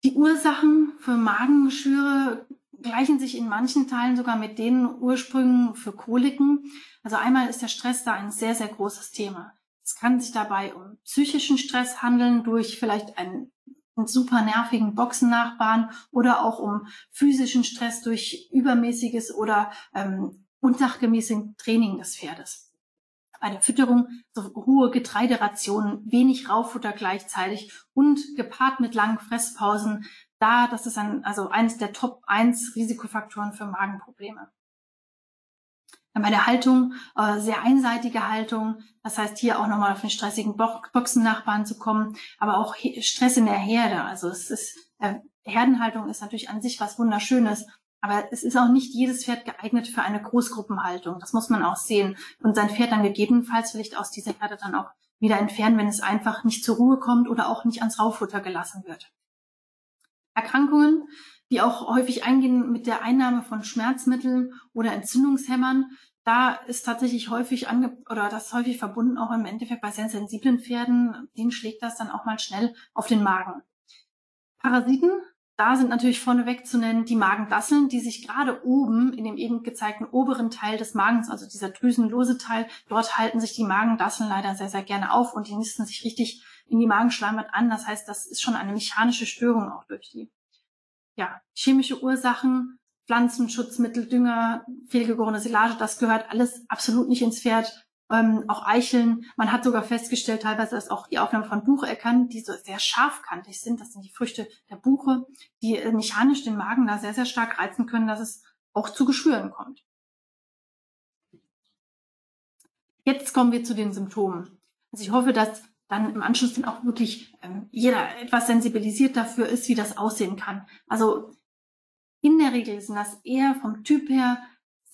Die Ursachen für Magengeschwüre gleichen sich in manchen Teilen sogar mit den Ursprüngen für Koliken. Also einmal ist der Stress da ein sehr, sehr großes Thema. Es kann sich dabei um psychischen Stress handeln durch vielleicht einen, einen super nervigen Boxennachbarn oder auch um physischen Stress durch übermäßiges oder ähm, unsachgemäßes Training des Pferdes bei der Fütterung so hohe Getreiderationen, wenig Rauffutter gleichzeitig und gepaart mit langen Fresspausen, da, das ist ein, also eines der Top 1 Risikofaktoren für Magenprobleme. Dann bei der Haltung, äh, sehr einseitige Haltung, das heißt hier auch nochmal auf den stressigen Bo Boxennachbarn zu kommen, aber auch Stress in der Herde. Also es ist, äh, Herdenhaltung ist natürlich an sich was Wunderschönes, aber es ist auch nicht jedes Pferd geeignet für eine Großgruppenhaltung. Das muss man auch sehen. Und sein Pferd dann gegebenenfalls vielleicht aus dieser Herde dann auch wieder entfernen, wenn es einfach nicht zur Ruhe kommt oder auch nicht ans Rauffutter gelassen wird. Erkrankungen, die auch häufig eingehen mit der Einnahme von Schmerzmitteln oder Entzündungshämmern, da ist tatsächlich häufig ange oder das häufig verbunden auch im Endeffekt bei sehr sensiblen Pferden, denen schlägt das dann auch mal schnell auf den Magen. Parasiten da sind natürlich vorneweg zu nennen die Magendasseln, die sich gerade oben in dem eben gezeigten oberen Teil des Magens, also dieser drüsenlose Teil, dort halten sich die Magendasseln leider sehr, sehr gerne auf und die nisten sich richtig in die Magenschleimhaut an. Das heißt, das ist schon eine mechanische Störung auch durch die. Ja, chemische Ursachen, Pflanzenschutzmittel, Dünger, fehlgegorene Silage, das gehört alles absolut nicht ins Pferd ähm, auch Eicheln. Man hat sogar festgestellt, teilweise, dass auch die Aufnahme von Bucheckern, die so sehr scharfkantig sind, das sind die Früchte der Buche, die äh, mechanisch den Magen da sehr, sehr stark reizen können, dass es auch zu Geschwüren kommt. Jetzt kommen wir zu den Symptomen. Also ich hoffe, dass dann im Anschluss dann auch wirklich ähm, jeder etwas sensibilisiert dafür ist, wie das aussehen kann. Also in der Regel sind das eher vom Typ her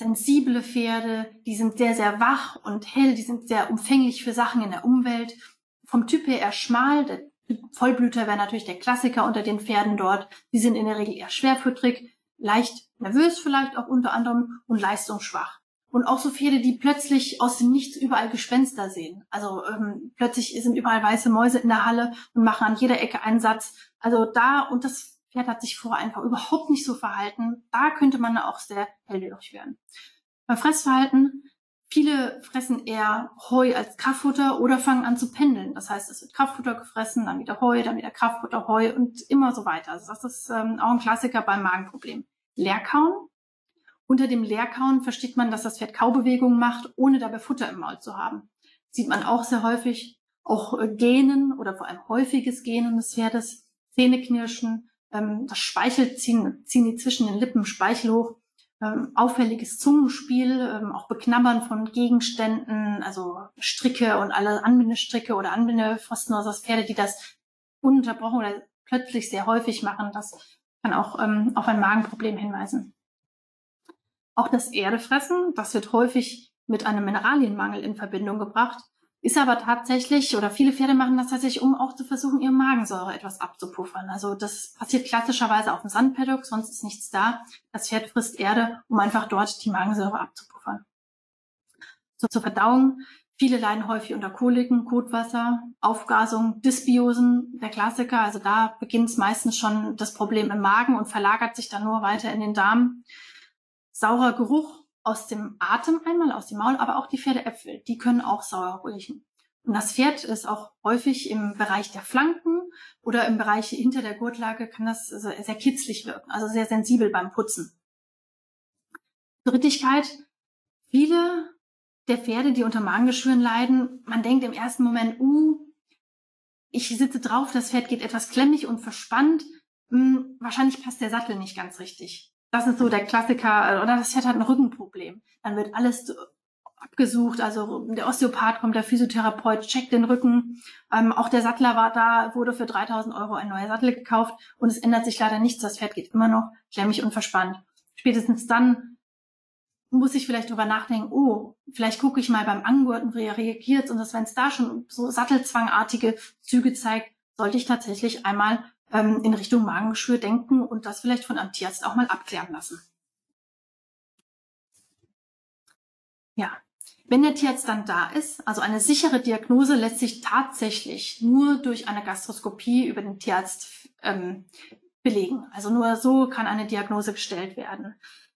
sensible Pferde, die sind sehr, sehr wach und hell, die sind sehr umfänglich für Sachen in der Umwelt. Vom Typ her eher schmal, der Vollblüter wäre natürlich der Klassiker unter den Pferden dort. Die sind in der Regel eher schwerfüttrig, leicht nervös vielleicht auch unter anderem und leistungsschwach. Und auch so Pferde, die plötzlich aus dem Nichts überall Gespenster sehen. Also ähm, plötzlich sind überall weiße Mäuse in der Halle und machen an jeder Ecke einen Satz. Also da, und das Pferd hat sich vorher einfach überhaupt nicht so verhalten. Da könnte man auch sehr hellhörig werden. Beim Fressverhalten, viele fressen eher Heu als Kraftfutter oder fangen an zu pendeln. Das heißt, es wird Kraftfutter gefressen, dann wieder Heu, dann wieder Kraftfutter, Heu und immer so weiter. Also das ist ähm, auch ein Klassiker beim Magenproblem. Leerkauen. Unter dem Leerkauen versteht man, dass das Pferd Kaubewegungen macht, ohne dabei Futter im Maul zu haben. Sieht man auch sehr häufig. Auch äh, Gähnen oder vor allem häufiges Gähnen des Pferdes, Zähneknirschen, ähm, das Speichel ziehen, ziehen die zwischen den Lippen Speichel hoch, ähm, auffälliges Zungenspiel, ähm, auch Beknabbern von Gegenständen, also Stricke und alle Anbindestricke oder Anbindepfosten aus das Pferde, die das ununterbrochen oder plötzlich sehr häufig machen. Das kann auch ähm, auf ein Magenproblem hinweisen. Auch das Erdefressen, das wird häufig mit einem Mineralienmangel in Verbindung gebracht. Ist aber tatsächlich, oder viele Pferde machen das tatsächlich, um auch zu versuchen, ihre Magensäure etwas abzupuffern. Also das passiert klassischerweise auf dem Sandpaddock, sonst ist nichts da. Das Pferd frisst Erde, um einfach dort die Magensäure abzupuffern. So zur Verdauung. Viele leiden häufig unter Koliken, Kotwasser, Aufgasung, Dysbiosen, der Klassiker. Also da beginnt es meistens schon das Problem im Magen und verlagert sich dann nur weiter in den Darm. Saurer Geruch, aus dem Atem einmal, aus dem Maul, aber auch die Pferdeäpfel, die können auch sauer riechen. Und das Pferd ist auch häufig im Bereich der Flanken oder im Bereich hinter der Gurtlage kann das sehr kitzlig wirken, also sehr sensibel beim Putzen. Drittigkeit. Viele der Pferde, die unter Magengeschwüren leiden, man denkt im ersten Moment, uh, ich sitze drauf, das Pferd geht etwas klemmig und verspannt, hm, wahrscheinlich passt der Sattel nicht ganz richtig. Das ist so der Klassiker, äh, oder das Pferd hat ein Rückenproblem. Dann wird alles abgesucht, also der Osteopath kommt, der Physiotherapeut checkt den Rücken. Ähm, auch der Sattler war da, wurde für 3000 Euro ein neuer Sattel gekauft und es ändert sich leider nichts. Das Pferd geht immer noch klemmig und verspannt. Spätestens dann muss ich vielleicht drüber nachdenken, oh, vielleicht gucke ich mal beim Angurten, wie er reagiert und dass wenn es da schon so sattelzwangartige Züge zeigt, sollte ich tatsächlich einmal ähm, in Richtung Magengeschwür denken und das vielleicht von einem Tierarzt auch mal abklären lassen. Ja, wenn der Tierarzt dann da ist, also eine sichere Diagnose lässt sich tatsächlich nur durch eine Gastroskopie über den Tierarzt ähm, belegen. Also nur so kann eine Diagnose gestellt werden.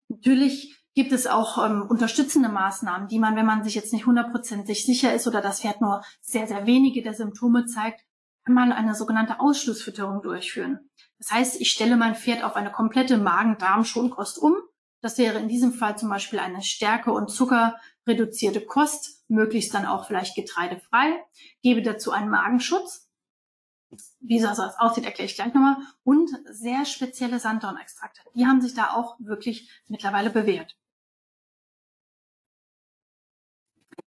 Natürlich gibt es auch ähm, unterstützende Maßnahmen, die man, wenn man sich jetzt nicht hundertprozentig sicher ist oder das Pferd nur sehr, sehr wenige der Symptome zeigt, man eine sogenannte Ausschlussfütterung durchführen. Das heißt, ich stelle mein Pferd auf eine komplette Magen-Darm-Schonkost um. Das wäre in diesem Fall zum Beispiel eine Stärke- und Zuckerreduzierte Kost, möglichst dann auch vielleicht getreidefrei. Gebe dazu einen Magenschutz. Wie das aussieht, erkläre ich gleich nochmal. Und sehr spezielle Sanddornextrakte. Die haben sich da auch wirklich mittlerweile bewährt.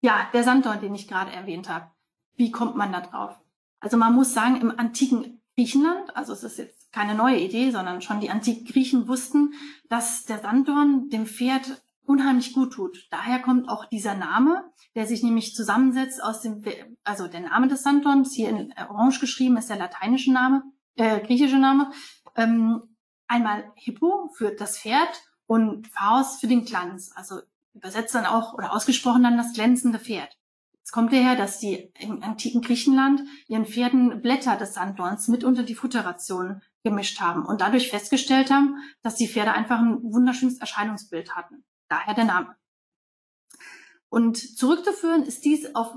Ja, der Sanddorn, den ich gerade erwähnt habe. Wie kommt man da drauf? Also man muss sagen, im antiken Griechenland, also es ist jetzt keine neue Idee, sondern schon die antiken Griechen wussten, dass der Sanddorn dem Pferd unheimlich gut tut. Daher kommt auch dieser Name, der sich nämlich zusammensetzt aus dem, also der Name des Sanddorns, hier in Orange geschrieben, ist der lateinische Name, äh, griechische Name. Ähm, einmal Hippo für das Pferd und Phaos für den Glanz. Also übersetzt dann auch oder ausgesprochen dann das glänzende Pferd. Es kommt daher, dass die im antiken Griechenland ihren Pferden Blätter des Sanddorns mit unter die Futterration gemischt haben und dadurch festgestellt haben, dass die Pferde einfach ein wunderschönes Erscheinungsbild hatten. Daher der Name. Und zurückzuführen ist dies auf,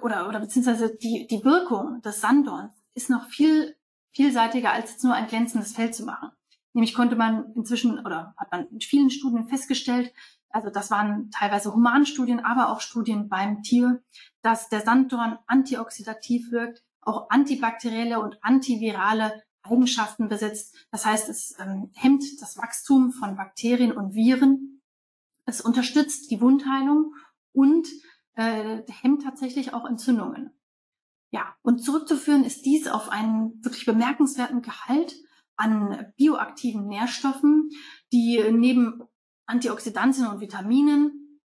oder, oder beziehungsweise die, die Wirkung des Sanddorns ist noch viel vielseitiger, als jetzt nur ein glänzendes Fell zu machen. Nämlich konnte man inzwischen oder hat man in vielen Studien festgestellt, also das waren teilweise Humanstudien, aber auch Studien beim Tier, dass der Sanddorn antioxidativ wirkt, auch antibakterielle und antivirale Eigenschaften besitzt. Das heißt, es ähm, hemmt das Wachstum von Bakterien und Viren. Es unterstützt die Wundheilung und äh, hemmt tatsächlich auch Entzündungen. Ja, und zurückzuführen ist dies auf einen wirklich bemerkenswerten Gehalt an bioaktiven Nährstoffen, die neben Antioxidantien und Vitaminen.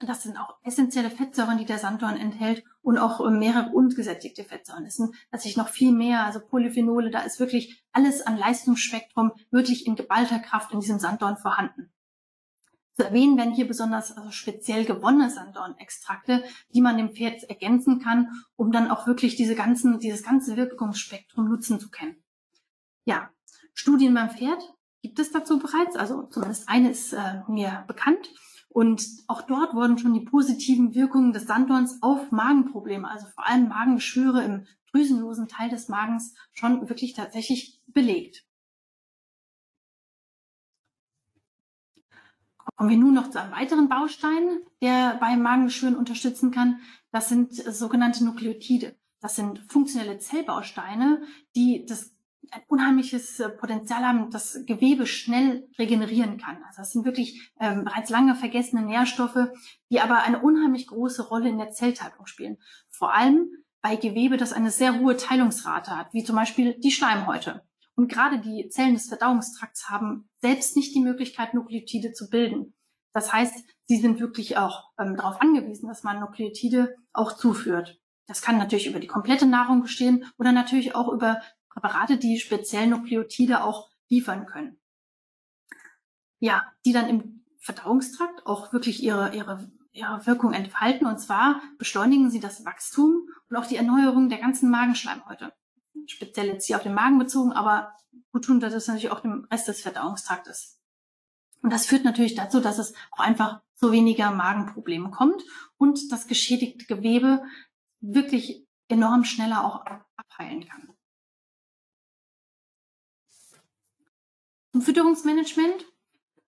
Das sind auch essentielle Fettsäuren, die der Sanddorn enthält und auch äh, mehrere ungesättigte Fettsäuren. Das sind tatsächlich noch viel mehr, also Polyphenole, da ist wirklich alles an Leistungsspektrum wirklich in geballter Kraft in diesem Sanddorn vorhanden. Zu erwähnen werden hier besonders also speziell gewonnene Sanddornextrakte, die man dem Pferd ergänzen kann, um dann auch wirklich diese ganzen, dieses ganze Wirkungsspektrum nutzen zu können. Ja, Studien beim Pferd gibt es dazu bereits, also zumindest eine ist äh, mir bekannt. Und auch dort wurden schon die positiven Wirkungen des Sanddorns auf Magenprobleme, also vor allem Magengeschwüre im drüsenlosen Teil des Magens, schon wirklich tatsächlich belegt. Kommen wir nun noch zu einem weiteren Baustein, der bei Magengeschwüren unterstützen kann. Das sind sogenannte Nukleotide. Das sind funktionelle Zellbausteine, die das ein unheimliches äh, Potenzial haben, das Gewebe schnell regenerieren kann. Also das sind wirklich ähm, bereits lange vergessene Nährstoffe, die aber eine unheimlich große Rolle in der Zellteilung spielen. Vor allem bei Gewebe, das eine sehr hohe Teilungsrate hat, wie zum Beispiel die Schleimhäute. Und gerade die Zellen des Verdauungstrakts haben selbst nicht die Möglichkeit, Nukleotide zu bilden. Das heißt, sie sind wirklich auch ähm, darauf angewiesen, dass man Nukleotide auch zuführt. Das kann natürlich über die komplette Nahrung bestehen oder natürlich auch über Präparate, die speziell Nukleotide auch liefern können. Ja, die dann im Verdauungstrakt auch wirklich ihre, ihre, ihre Wirkung entfalten. Und zwar beschleunigen sie das Wachstum und auch die Erneuerung der ganzen Magenschleimhäute. Speziell jetzt hier auf den Magen bezogen, aber gut tun das natürlich auch dem Rest des Verdauungstraktes. Und das führt natürlich dazu, dass es auch einfach zu weniger Magenproblemen kommt und das geschädigte Gewebe wirklich enorm schneller auch abheilen kann. Zum Fütterungsmanagement.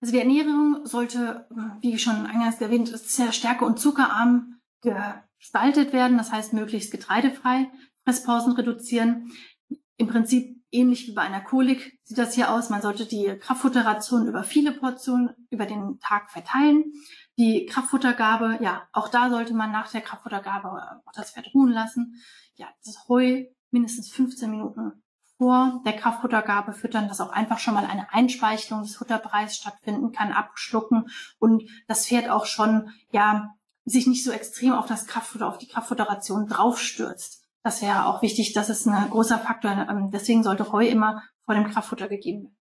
Also die Ernährung sollte, wie schon eingangs erwähnt, sehr stärke- und zuckerarm gestaltet werden. Das heißt, möglichst getreidefrei, Fresspausen reduzieren. Im Prinzip ähnlich wie bei einer Kolik sieht das hier aus. Man sollte die Kraftfutterration über viele Portionen über den Tag verteilen. Die Kraftfuttergabe, ja, auch da sollte man nach der Kraftfuttergabe auch das Fett ruhen lassen. Ja, das Heu mindestens 15 Minuten vor der Kraftfuttergabe füttern, dass auch einfach schon mal eine Einspeichelung des Futterbereichs stattfinden kann, abschlucken und das Pferd auch schon, ja, sich nicht so extrem auf das Kraftfutter, auf die Kraftfutteration draufstürzt. Das wäre auch wichtig, das ist ein großer Faktor. Ähm, deswegen sollte Heu immer vor dem Kraftfutter gegeben werden.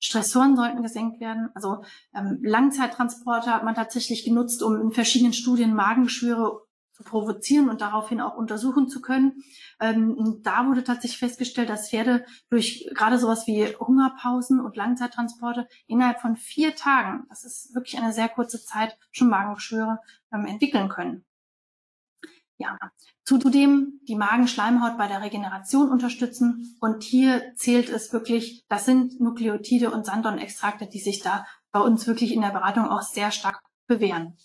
Stressoren sollten gesenkt werden. Also ähm, Langzeittransporte hat man tatsächlich genutzt, um in verschiedenen Studien Magengeschwüre zu provozieren und daraufhin auch untersuchen zu können. Ähm, da wurde tatsächlich festgestellt, dass Pferde durch gerade sowas wie Hungerpausen und Langzeittransporte innerhalb von vier Tagen, das ist wirklich eine sehr kurze Zeit, schon Magengeschwüre ähm, entwickeln können. Ja, zudem die Magenschleimhaut bei der Regeneration unterstützen. Und hier zählt es wirklich, das sind Nukleotide und Sandon-Extrakte, die sich da bei uns wirklich in der Beratung auch sehr stark bewähren.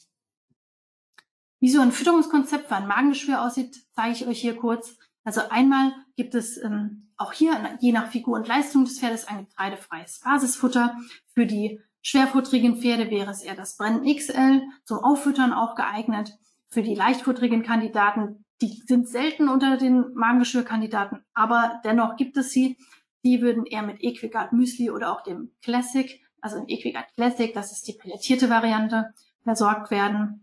Wie so ein Fütterungskonzept für ein Magengeschwür aussieht, zeige ich euch hier kurz. Also einmal gibt es ähm, auch hier, je nach Figur und Leistung des Pferdes, ein getreidefreies Basisfutter. Für die schwerfutterigen Pferde wäre es eher das Brennen XL, zum Auffüttern auch geeignet. Für die leichtfutterigen Kandidaten, die sind selten unter den Magengeschwürkandidaten, aber dennoch gibt es sie. Die würden eher mit Equigard Müsli oder auch dem Classic, also im Equigard Classic, das ist die pellettierte Variante, versorgt werden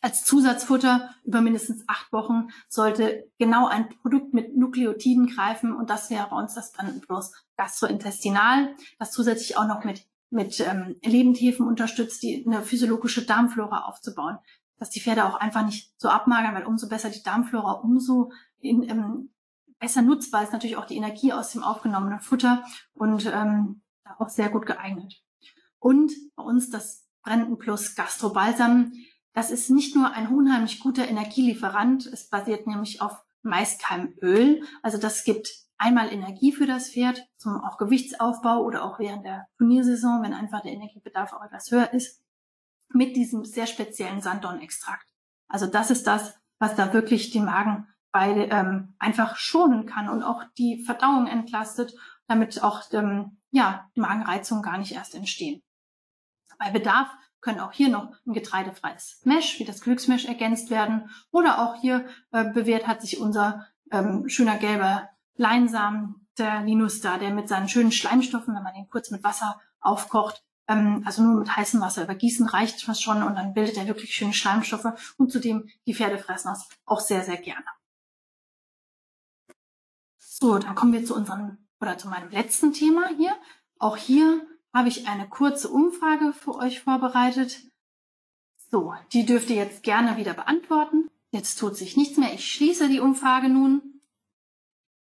als Zusatzfutter über mindestens acht Wochen sollte genau ein Produkt mit Nukleotiden greifen und das wäre bei uns das Brandenburgs gastrointestinal, das zusätzlich auch noch mit, mit ähm, Lebendhefen unterstützt, die eine physiologische Darmflora aufzubauen, dass die Pferde auch einfach nicht so abmagern, weil umso besser die Darmflora, umso in, ähm, besser nutzbar ist natürlich auch die Energie aus dem aufgenommenen Futter und ähm, auch sehr gut geeignet. Und bei uns das Brenden Plus Gastrobalsam das ist nicht nur ein unheimlich guter Energielieferant, es basiert nämlich auf meist keinem Öl. Also das gibt einmal Energie für das Pferd, zum auch Gewichtsaufbau oder auch während der Turniersaison, wenn einfach der Energiebedarf auch etwas höher ist, mit diesem sehr speziellen Sanddornextrakt. Also das ist das, was da wirklich den Magen bei, ähm, einfach schonen kann und auch die Verdauung entlastet, damit auch ähm, ja, Magenreizungen gar nicht erst entstehen. Bei Bedarf können auch hier noch ein getreidefreies Mesh, wie das Glücksmesh, ergänzt werden. Oder auch hier äh, bewährt hat sich unser ähm, schöner gelber Leinsamen, der Linus da, der mit seinen schönen Schleimstoffen, wenn man den kurz mit Wasser aufkocht, ähm, also nur mit heißem Wasser übergießen reicht fast schon und dann bildet er wirklich schöne Schleimstoffe und zudem die Pferde fressen das auch sehr, sehr gerne. So, dann kommen wir zu unserem oder zu meinem letzten Thema hier. Auch hier habe ich eine kurze Umfrage für euch vorbereitet. So, die dürft ihr jetzt gerne wieder beantworten. Jetzt tut sich nichts mehr. Ich schließe die Umfrage nun.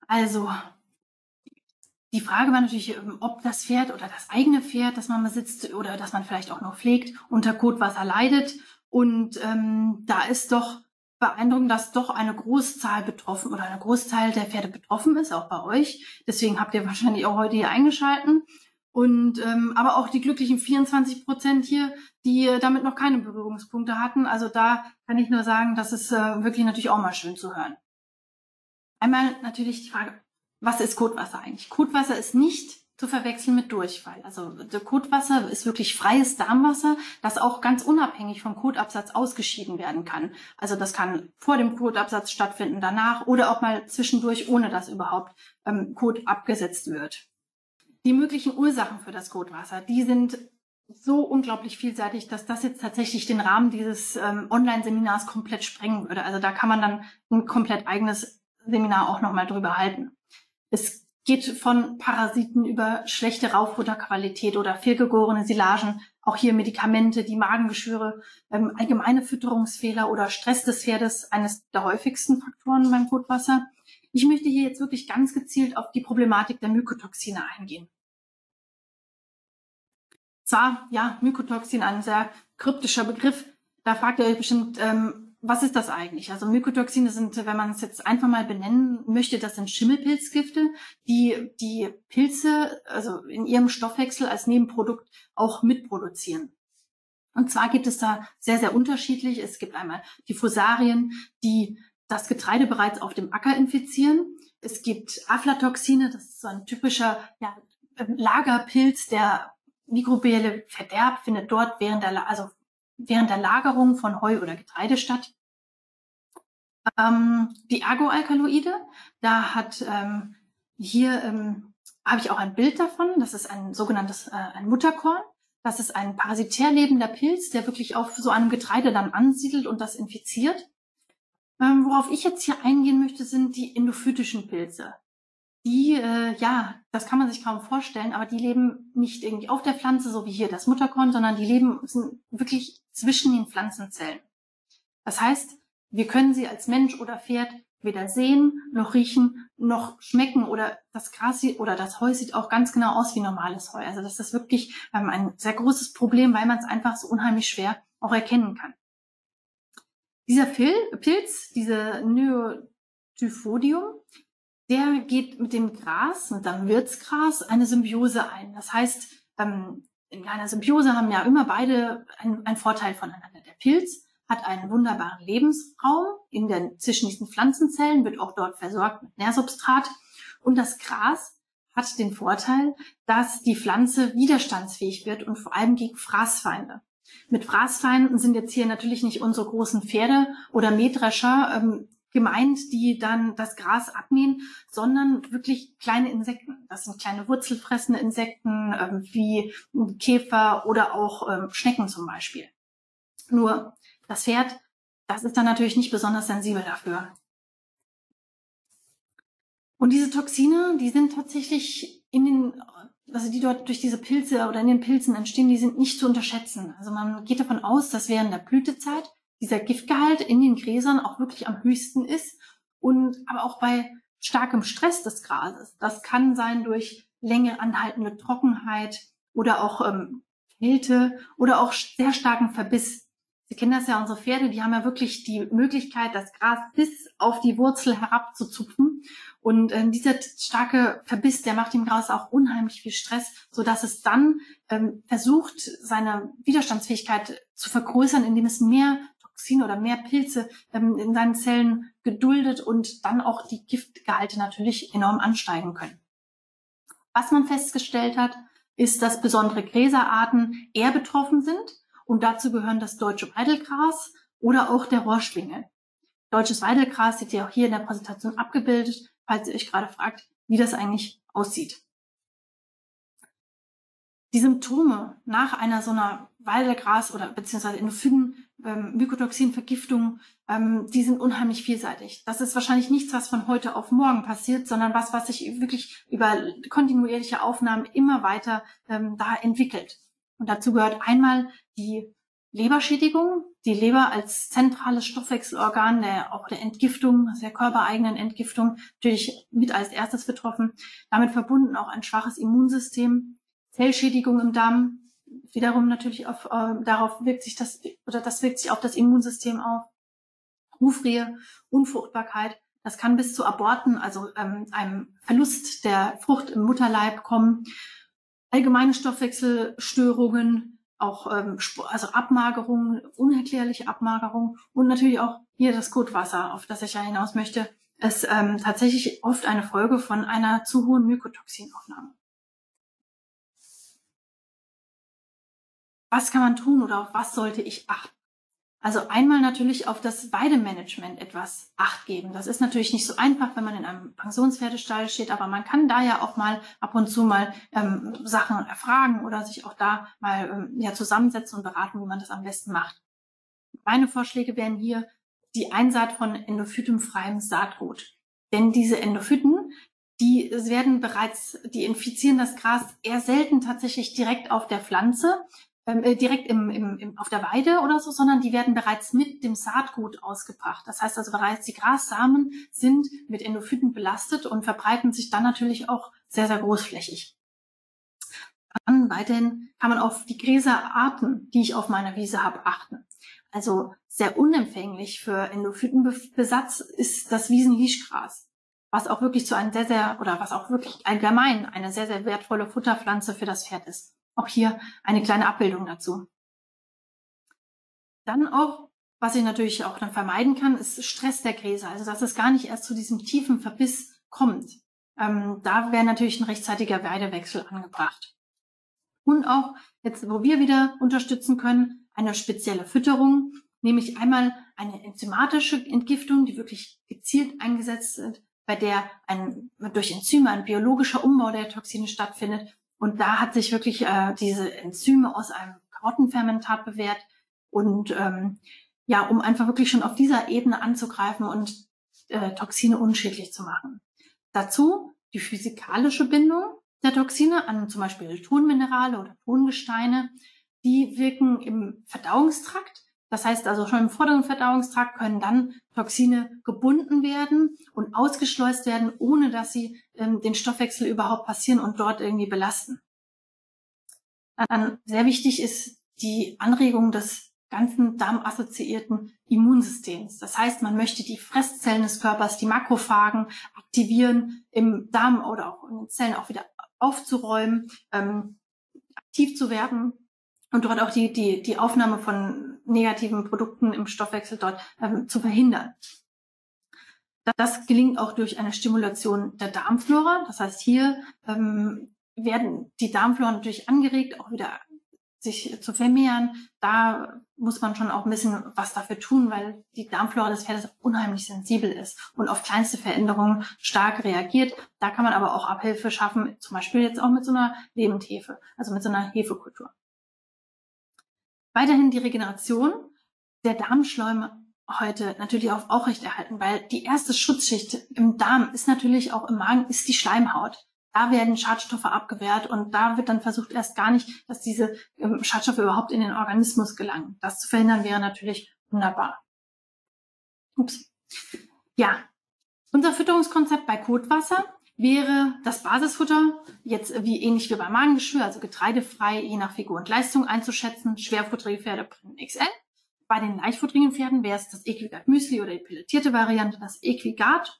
Also, Die Frage war natürlich, ähm, ob das Pferd oder das eigene Pferd, das man besitzt oder das man vielleicht auch noch pflegt, unter Kotwasser leidet. Und ähm, da ist doch beeindruckend, dass doch eine Großzahl betroffen oder eine Großteil der Pferde betroffen ist, auch bei euch. Deswegen habt ihr wahrscheinlich auch heute hier eingeschalten. Und ähm, aber auch die glücklichen 24 Prozent hier, die äh, damit noch keine Berührungspunkte hatten. Also da kann ich nur sagen, das ist äh, wirklich natürlich auch mal schön zu hören. Einmal natürlich die Frage, was ist Kotwasser eigentlich? Kotwasser ist nicht zu verwechseln mit Durchfall. Also Kotwasser ist wirklich freies Darmwasser, das auch ganz unabhängig vom Kotabsatz ausgeschieden werden kann. Also das kann vor dem Kotabsatz stattfinden, danach oder auch mal zwischendurch, ohne dass überhaupt ähm, Kot abgesetzt wird. Die möglichen Ursachen für das Kotwasser, die sind so unglaublich vielseitig, dass das jetzt tatsächlich den Rahmen dieses ähm, Online-Seminars komplett sprengen würde. Also da kann man dann ein komplett eigenes Seminar auch nochmal drüber halten. Es geht von Parasiten über schlechte Rauffutterqualität oder fehlgegorene Silagen, auch hier Medikamente, die Magengeschwüre, ähm, allgemeine Fütterungsfehler oder Stress des Pferdes, eines der häufigsten Faktoren beim Kotwasser. Ich möchte hier jetzt wirklich ganz gezielt auf die Problematik der Mykotoxine eingehen. Zwar, ja, Mykotoxin, ein sehr kryptischer Begriff. Da fragt ihr euch bestimmt, ähm, was ist das eigentlich? Also Mykotoxine sind, wenn man es jetzt einfach mal benennen möchte, das sind Schimmelpilzgifte, die die Pilze, also in ihrem Stoffwechsel als Nebenprodukt auch mitproduzieren. Und zwar gibt es da sehr, sehr unterschiedlich. Es gibt einmal die Fusarien, die das Getreide bereits auf dem Acker infizieren. Es gibt Aflatoxine, das ist so ein typischer ja, Lagerpilz, der mikrobielle Verderb findet dort während der, also während der Lagerung von Heu oder Getreide statt. Ähm, die Agoalkaloide, da hat ähm, hier ähm, habe ich auch ein Bild davon. Das ist ein sogenanntes äh, ein Mutterkorn. Das ist ein parasitär lebender Pilz, der wirklich auf so einem Getreide dann ansiedelt und das infiziert. Ähm, worauf ich jetzt hier eingehen möchte, sind die endophytischen Pilze die, äh, ja, das kann man sich kaum vorstellen, aber die leben nicht irgendwie auf der Pflanze, so wie hier das Mutterkorn, sondern die leben sind wirklich zwischen den Pflanzenzellen. Das heißt, wir können sie als Mensch oder Pferd weder sehen, noch riechen, noch schmecken oder das Gras oder das Heu sieht auch ganz genau aus wie normales Heu. Also das ist wirklich ähm, ein sehr großes Problem, weil man es einfach so unheimlich schwer auch erkennen kann. Dieser Pilz, diese Neotyphodium, der geht mit dem Gras, mit dem Wirtsgras, eine Symbiose ein. Das heißt, ähm, in einer Symbiose haben ja immer beide einen Vorteil voneinander. Der Pilz hat einen wunderbaren Lebensraum in den, zwischen diesen Pflanzenzellen, wird auch dort versorgt mit Nährsubstrat. Und das Gras hat den Vorteil, dass die Pflanze widerstandsfähig wird und vor allem gegen Fraßfeinde. Mit Fraßfeinden sind jetzt hier natürlich nicht unsere großen Pferde oder Mähdrescher, ähm, gemeint, die dann das Gras abmähen, sondern wirklich kleine Insekten. Das sind kleine wurzelfressende Insekten ähm, wie Käfer oder auch ähm, Schnecken zum Beispiel. Nur das Pferd, das ist dann natürlich nicht besonders sensibel dafür. Und diese Toxine, die sind tatsächlich in den, also die dort durch diese Pilze oder in den Pilzen entstehen, die sind nicht zu unterschätzen. Also man geht davon aus, dass während der Blütezeit dieser Giftgehalt in den Gräsern auch wirklich am höchsten ist und aber auch bei starkem Stress des Grases. Das kann sein durch länger anhaltende Trockenheit oder auch ähm, Kälte oder auch sehr starken Verbiss. Sie kennen das ja, unsere Pferde, die haben ja wirklich die Möglichkeit, das Gras bis auf die Wurzel herabzuzupfen. Und äh, dieser starke Verbiss, der macht dem Gras auch unheimlich viel Stress, so dass es dann ähm, versucht, seine Widerstandsfähigkeit zu vergrößern, indem es mehr Toxine oder mehr Pilze ähm, in seinen Zellen geduldet und dann auch die Giftgehalte natürlich enorm ansteigen können. Was man festgestellt hat, ist, dass besondere Gräserarten eher betroffen sind und dazu gehören das deutsche Weidelgras oder auch der Rohrschwingel. Deutsches Weidelgras seht ihr auch hier in der Präsentation abgebildet, falls ihr euch gerade fragt, wie das eigentlich aussieht. Die Symptome nach einer so einer Weidelgras- oder beziehungsweise Endophyten ähm, ähm, die sind unheimlich vielseitig. Das ist wahrscheinlich nichts, was von heute auf morgen passiert, sondern was, was sich wirklich über kontinuierliche Aufnahmen immer weiter ähm, da entwickelt. Und dazu gehört einmal die Leberschädigung. Die Leber als zentrales Stoffwechselorgan, der auch der Entgiftung, der körpereigenen Entgiftung, natürlich mit als erstes betroffen. Damit verbunden auch ein schwaches Immunsystem, Zellschädigung im Darm, wiederum natürlich auf, äh, darauf wirkt sich das, oder das wirkt sich auf das Immunsystem auf. Hufrehe, Unfruchtbarkeit, das kann bis zu Aborten, also ähm, einem Verlust der Frucht im Mutterleib kommen. Allgemeine Stoffwechselstörungen, auch ähm, also Abmagerung, unerklärliche Abmagerung und natürlich auch hier das Kotwasser, auf das ich ja hinaus möchte, ist ähm, tatsächlich oft eine Folge von einer zu hohen Mykotoxinaufnahme. Was kann man tun oder auf was sollte ich achten? Also einmal natürlich auf das Weidemanagement etwas Acht geben. Das ist natürlich nicht so einfach, wenn man in einem Pensionspferdestall steht, aber man kann da ja auch mal ab und zu mal ähm, Sachen erfragen oder sich auch da mal ähm, ja, zusammensetzen und beraten, wie man das am besten macht. Meine Vorschläge wären hier die Einsaat von endophytenfreiem Saatgut. Denn diese Endophyten, die werden bereits, die infizieren das Gras eher selten tatsächlich direkt auf der Pflanze, ähm, äh, direkt im, im, im, auf der Weide oder so, sondern die werden bereits mit dem Saatgut ausgebracht. Das heißt also bereits die Grassamen sind mit Endophyten belastet und verbreiten sich dann natürlich auch sehr, sehr großflächig. Dann weiterhin kann man auf die Gräserarten, die ich auf meiner Wiese habe, achten. Also sehr unempfänglich für Endophytenbesatz ist das Wiesenlischgras, was auch wirklich zu einem sehr, sehr, oder was auch wirklich allgemein eine sehr, sehr wertvolle Futterpflanze für das Pferd ist. Auch hier eine kleine Abbildung dazu. Dann auch, was ich natürlich auch dann vermeiden kann, ist Stress der Gräser. Also dass es gar nicht erst zu diesem tiefen Verbiss kommt. Ähm, da wäre natürlich ein rechtzeitiger Weidewechsel angebracht. Und auch jetzt, wo wir wieder unterstützen können, eine spezielle Fütterung, nämlich einmal eine enzymatische Entgiftung, die wirklich gezielt eingesetzt wird, bei der ein, durch Enzyme ein biologischer Umbau der Toxine stattfindet und da hat sich wirklich äh, diese Enzyme aus einem Karottenfermentat bewährt. Und ähm, ja, um einfach wirklich schon auf dieser Ebene anzugreifen und äh, Toxine unschädlich zu machen. Dazu die physikalische Bindung der Toxine an zum Beispiel Tonminerale oder Tongesteine. Die wirken im Verdauungstrakt das heißt also schon im vorderen Verdauungstrakt können dann Toxine gebunden werden und ausgeschleust werden, ohne dass sie ähm, den Stoffwechsel überhaupt passieren und dort irgendwie belasten. Dann sehr wichtig ist die Anregung des ganzen darmassoziierten Immunsystems. Das heißt, man möchte die Fresszellen des Körpers, die Makrophagen aktivieren, im Darm oder auch in den Zellen auch wieder aufzuräumen, ähm, aktiv zu werden und dort auch die, die, die Aufnahme von negativen Produkten im Stoffwechsel dort ähm, zu verhindern. Das gelingt auch durch eine Stimulation der Darmflora. Das heißt, hier ähm, werden die Darmflora natürlich angeregt, auch wieder sich zu vermehren. Da muss man schon auch ein bisschen was dafür tun, weil die Darmflora des Pferdes unheimlich sensibel ist und auf kleinste Veränderungen stark reagiert. Da kann man aber auch Abhilfe schaffen, zum Beispiel jetzt auch mit so einer Lebendhefe, also mit so einer Hefekultur. Weiterhin die Regeneration der Darmschläume heute natürlich auch aufrechterhalten, weil die erste Schutzschicht im Darm ist natürlich auch im Magen, ist die Schleimhaut. Da werden Schadstoffe abgewehrt und da wird dann versucht erst gar nicht, dass diese ähm, Schadstoffe überhaupt in den Organismus gelangen. Das zu verhindern wäre natürlich wunderbar. Ups. Ja, unser Fütterungskonzept bei Kotwasser wäre das Basisfutter jetzt wie ähnlich wie beim Magengeschwür, also getreidefrei, je nach Figur und Leistung einzuschätzen. Schwerfutterige Pferde bringen XL. Bei den leichtfutterigen Pferden wäre es das Equigat Müsli oder die pelletierte Variante, das Equigat.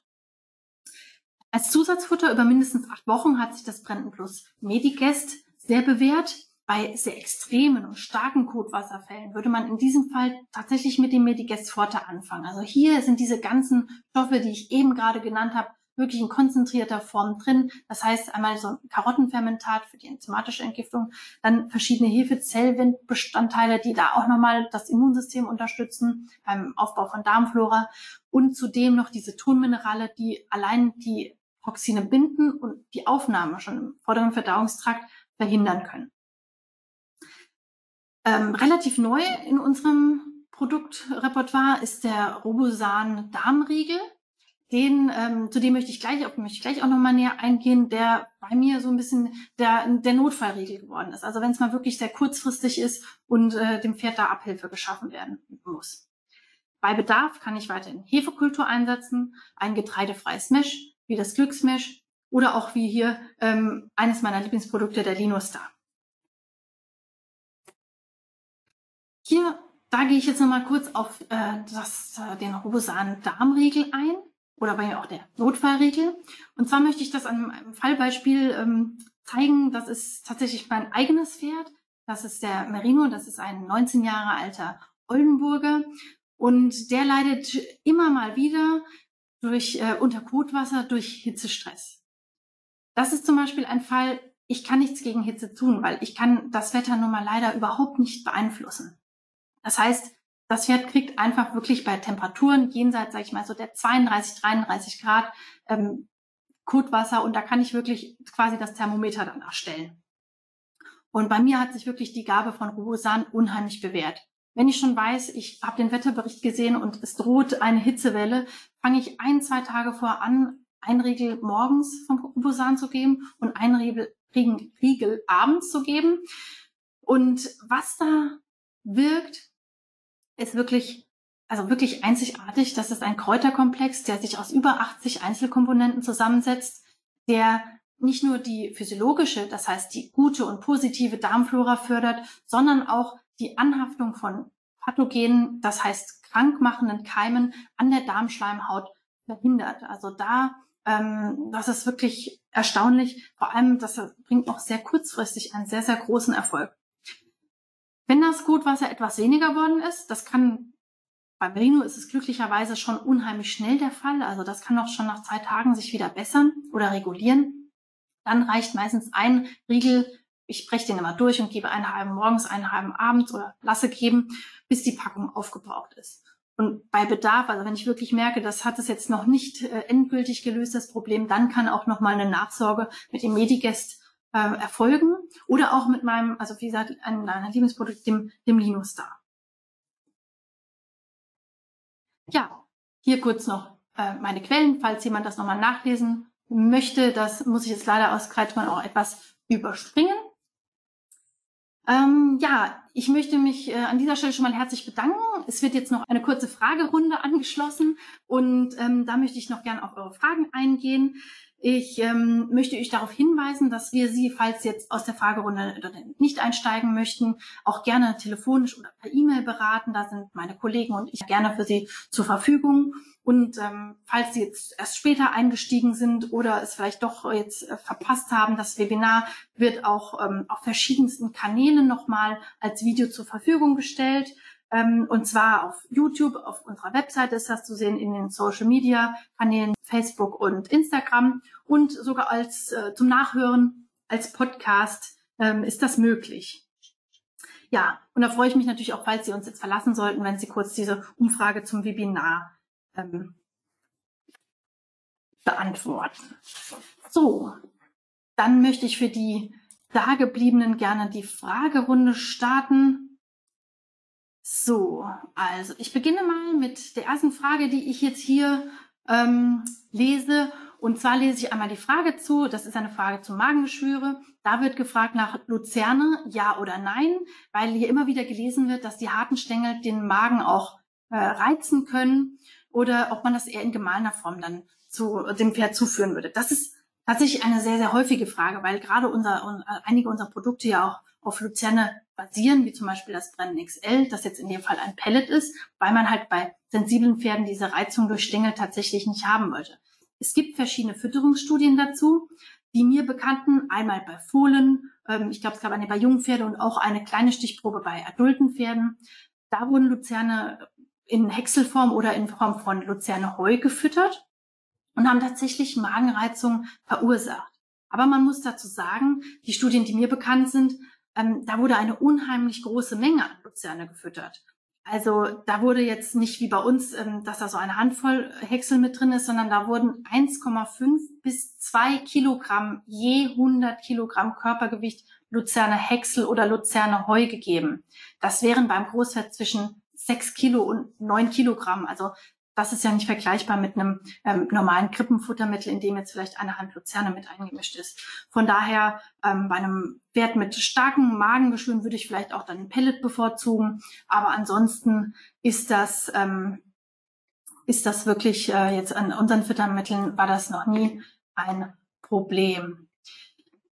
Als Zusatzfutter über mindestens acht Wochen hat sich das Brenten Plus Medigest sehr bewährt. Bei sehr extremen und starken Kotwasserfällen würde man in diesem Fall tatsächlich mit dem Medigest Forte anfangen. Also hier sind diese ganzen Stoffe, die ich eben gerade genannt habe, wirklich in konzentrierter Form drin. Das heißt einmal so ein Karottenfermentat für die enzymatische Entgiftung, dann verschiedene Hefezellbestandteile, die da auch nochmal das Immunsystem unterstützen beim Aufbau von Darmflora und zudem noch diese Tonminerale, die allein die Toxine binden und die Aufnahme schon im vorderen Verdauungstrakt verhindern können. Ähm, relativ neu in unserem Produktrepertoire ist der Robosan Darmriegel den, ähm, zu dem möchte ich gleich, möchte ich gleich auch nochmal näher eingehen, der bei mir so ein bisschen der, der Notfallregel geworden ist. Also wenn es mal wirklich sehr kurzfristig ist und äh, dem Pferd da Abhilfe geschaffen werden muss. Bei Bedarf kann ich weiterhin Hefekultur einsetzen, ein getreidefreies Mesh, wie das Glücksmesh oder auch wie hier ähm, eines meiner Lieblingsprodukte, der Linostar. Hier, da gehe ich jetzt nochmal kurz auf äh, das, äh, den rosanen Darmriegel ein oder bei auch der Notfallriegel. Und zwar möchte ich das an einem Fallbeispiel ähm, zeigen. Das ist tatsächlich mein eigenes Pferd. Das ist der Merino, das ist ein 19 Jahre alter Oldenburger. Und der leidet immer mal wieder durch äh, unter Kotwasser durch Hitzestress. Das ist zum Beispiel ein Fall, ich kann nichts gegen Hitze tun, weil ich kann das Wetter nun mal leider überhaupt nicht beeinflussen. Das heißt, das Pferd kriegt einfach wirklich bei Temperaturen jenseits, sag ich mal, so der 32, 33 Grad ähm, Kotwasser und da kann ich wirklich quasi das Thermometer dann erstellen. Und bei mir hat sich wirklich die Gabe von Robosan unheimlich bewährt. Wenn ich schon weiß, ich habe den Wetterbericht gesehen und es droht eine Hitzewelle, fange ich ein, zwei Tage vor an, ein Riegel morgens vom Robosan zu geben und ein Riegel, Riegel abends zu geben. Und was da wirkt, ist wirklich, also wirklich einzigartig. Das ist ein Kräuterkomplex, der sich aus über 80 Einzelkomponenten zusammensetzt, der nicht nur die physiologische, das heißt die gute und positive Darmflora fördert, sondern auch die Anhaftung von Pathogenen, das heißt krankmachenden Keimen an der Darmschleimhaut verhindert. Also da, ähm, das ist wirklich erstaunlich. Vor allem, das bringt auch sehr kurzfristig einen sehr, sehr großen Erfolg. Wenn das Gutwasser etwas weniger worden ist, das kann bei Merino ist es glücklicherweise schon unheimlich schnell der Fall. Also das kann auch schon nach zwei Tagen sich wieder bessern oder regulieren. Dann reicht meistens ein Riegel ich breche den immer durch und gebe einen halben morgens, einen halben abends oder lasse geben, bis die Packung aufgebraucht ist. Und bei Bedarf, also wenn ich wirklich merke, das hat es jetzt noch nicht äh, endgültig gelöst, das Problem, dann kann auch noch mal eine Nachsorge mit dem Medigest äh, erfolgen oder auch mit meinem, also wie gesagt, einem meiner Lieblingsprodukt, dem, dem Linustar. Ja, hier kurz noch äh, meine Quellen, falls jemand das nochmal nachlesen möchte. Das muss ich jetzt leider aus Kreuzmann auch etwas überspringen. Ähm, ja, ich möchte mich äh, an dieser Stelle schon mal herzlich bedanken. Es wird jetzt noch eine kurze Fragerunde angeschlossen und ähm, da möchte ich noch gerne auf eure Fragen eingehen. Ich ähm, möchte euch darauf hinweisen, dass wir Sie, falls Sie jetzt aus der Fragerunde nicht einsteigen möchten, auch gerne telefonisch oder per E-Mail beraten. Da sind meine Kollegen und ich gerne für Sie zur Verfügung. Und ähm, falls Sie jetzt erst später eingestiegen sind oder es vielleicht doch jetzt äh, verpasst haben, das Webinar wird auch ähm, auf verschiedensten Kanälen nochmal als Video zur Verfügung gestellt. Ähm, und zwar auf YouTube, auf unserer Webseite ist das zu sehen, in den Social Media Kanälen Facebook und Instagram und sogar als äh, zum Nachhören als Podcast ähm, ist das möglich. Ja, und da freue ich mich natürlich auch, falls Sie uns jetzt verlassen sollten, wenn Sie kurz diese Umfrage zum Webinar ähm, beantworten. So, dann möchte ich für die Dagebliebenen gerne die Fragerunde starten. So, also ich beginne mal mit der ersten Frage, die ich jetzt hier ähm, lese. Und zwar lese ich einmal die Frage zu. Das ist eine Frage zu Magengeschwüre. Da wird gefragt nach Luzerne, ja oder nein, weil hier immer wieder gelesen wird, dass die harten Stängel den Magen auch äh, reizen können oder ob man das eher in gemahlener Form dann zu dem Pferd zuführen würde. Das ist tatsächlich eine sehr, sehr häufige Frage, weil gerade unser, einige unserer Produkte ja auch auf Luzerne basieren, wie zum Beispiel das Brennen XL, das jetzt in dem Fall ein Pellet ist, weil man halt bei sensiblen Pferden diese Reizung durch Stängel tatsächlich nicht haben wollte. Es gibt verschiedene Fütterungsstudien dazu, die mir bekannten, einmal bei Fohlen, ähm, ich glaube, es gab eine bei jungen Pferden und auch eine kleine Stichprobe bei adulten Pferden. Da wurden Luzerne in Häckselform oder in Form von Luzerne Heu gefüttert und haben tatsächlich Magenreizungen verursacht. Aber man muss dazu sagen, die Studien, die mir bekannt sind, ähm, da wurde eine unheimlich große Menge an Luzerne gefüttert. Also da wurde jetzt nicht wie bei uns, ähm, dass da so eine Handvoll Häcksel mit drin ist, sondern da wurden 1,5 bis 2 Kilogramm je 100 Kilogramm Körpergewicht Luzerne Häcksel oder Luzerne Heu gegeben. Das wären beim Großfett zwischen 6 Kilo und 9 Kilogramm. Also das ist ja nicht vergleichbar mit einem ähm, normalen Krippenfuttermittel, in dem jetzt vielleicht eine Hand Luzerne mit eingemischt ist. Von daher ähm, bei einem Wert mit starken Magengeschwüren würde ich vielleicht auch dann ein Pellet bevorzugen. Aber ansonsten ist das ähm, ist das wirklich äh, jetzt an unseren Futtermitteln war das noch nie ein Problem.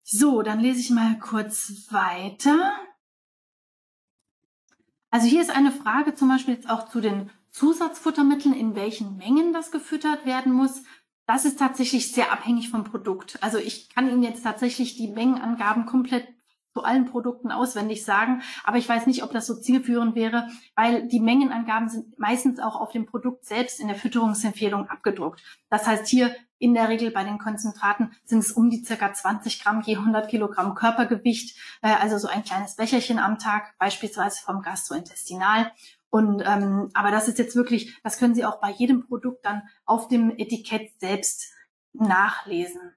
So, dann lese ich mal kurz weiter. Also hier ist eine Frage zum Beispiel jetzt auch zu den Zusatzfuttermitteln, in welchen Mengen das gefüttert werden muss. Das ist tatsächlich sehr abhängig vom Produkt. Also ich kann Ihnen jetzt tatsächlich die Mengenangaben komplett zu allen Produkten auswendig sagen, aber ich weiß nicht, ob das so zielführend wäre, weil die Mengenangaben sind meistens auch auf dem Produkt selbst in der Fütterungsempfehlung abgedruckt. Das heißt, hier in der Regel bei den Konzentraten sind es um die circa 20 Gramm je 100 Kilogramm Körpergewicht, äh, also so ein kleines Becherchen am Tag, beispielsweise vom Gastrointestinal. Und ähm, aber das ist jetzt wirklich, das können Sie auch bei jedem Produkt dann auf dem Etikett selbst nachlesen.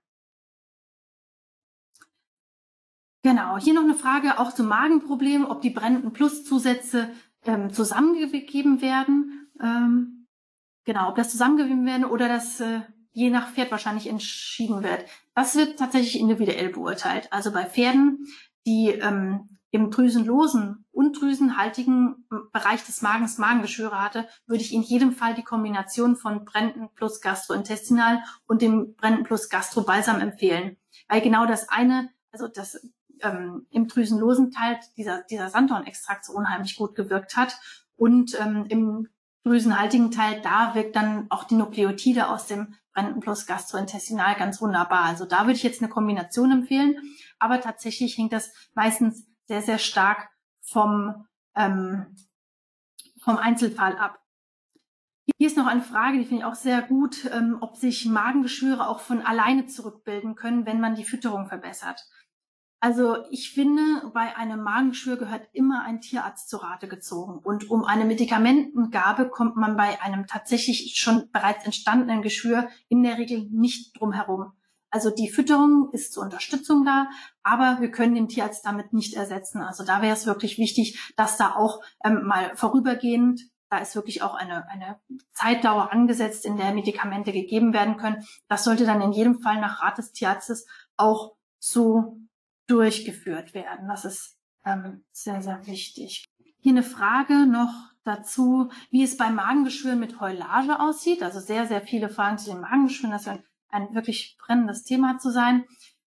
Genau, hier noch eine Frage auch zum Magenproblem, ob die brennenden Plus-Zusätze ähm, zusammengegeben werden. Ähm, genau, ob das zusammengegeben werden oder das äh, je nach Pferd wahrscheinlich entschieden wird. Das wird tatsächlich individuell beurteilt. Also bei Pferden, die ähm, im drüsenlosen und drüsenhaltigen Bereich des Magens Magengeschwüre hatte, würde ich in jedem Fall die Kombination von Brenten plus Gastrointestinal und dem Brenten plus Gastrobalsam empfehlen. Weil genau das eine, also das ähm, im drüsenlosen Teil dieser, dieser Sanddornextrakt so unheimlich gut gewirkt hat und ähm, im drüsenhaltigen Teil, da wirkt dann auch die Nukleotide aus dem Brenten plus Gastrointestinal ganz wunderbar. Also da würde ich jetzt eine Kombination empfehlen, aber tatsächlich hängt das meistens sehr, sehr stark vom, ähm, vom Einzelfall ab. Hier ist noch eine Frage, die finde ich auch sehr gut, ähm, ob sich Magengeschwüre auch von alleine zurückbilden können, wenn man die Fütterung verbessert. Also ich finde, bei einem Magengeschwür gehört immer ein Tierarzt zu Rate gezogen. Und um eine Medikamentengabe kommt man bei einem tatsächlich schon bereits entstandenen Geschwür in der Regel nicht drum herum. Also die Fütterung ist zur Unterstützung da, aber wir können den Tierarzt damit nicht ersetzen. Also da wäre es wirklich wichtig, dass da auch ähm, mal vorübergehend, da ist wirklich auch eine, eine Zeitdauer angesetzt, in der Medikamente gegeben werden können. Das sollte dann in jedem Fall nach Rat des Tierarztes auch so durchgeführt werden. Das ist ähm, sehr, sehr wichtig. Hier eine Frage noch dazu, wie es bei Magengeschwüren mit Heulage aussieht. Also sehr, sehr viele Fragen zu den Magengeschwüren. Das ist ein wirklich brennendes Thema zu sein.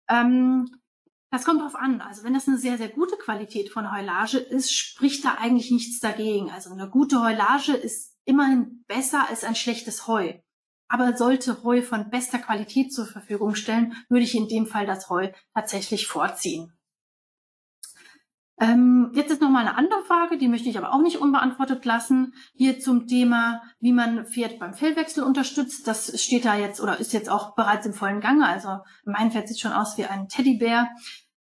Ähm, das kommt drauf an. Also wenn das eine sehr, sehr gute Qualität von Heulage ist, spricht da eigentlich nichts dagegen. Also eine gute Heulage ist immerhin besser als ein schlechtes Heu. Aber sollte Heu von bester Qualität zur Verfügung stellen, würde ich in dem Fall das Heu tatsächlich vorziehen. Ähm, jetzt ist noch mal eine andere Frage, die möchte ich aber auch nicht unbeantwortet lassen. Hier zum Thema, wie man Pferd beim Fellwechsel unterstützt. Das steht da jetzt oder ist jetzt auch bereits im vollen Gange. Also mein Pferd sieht schon aus wie ein Teddybär.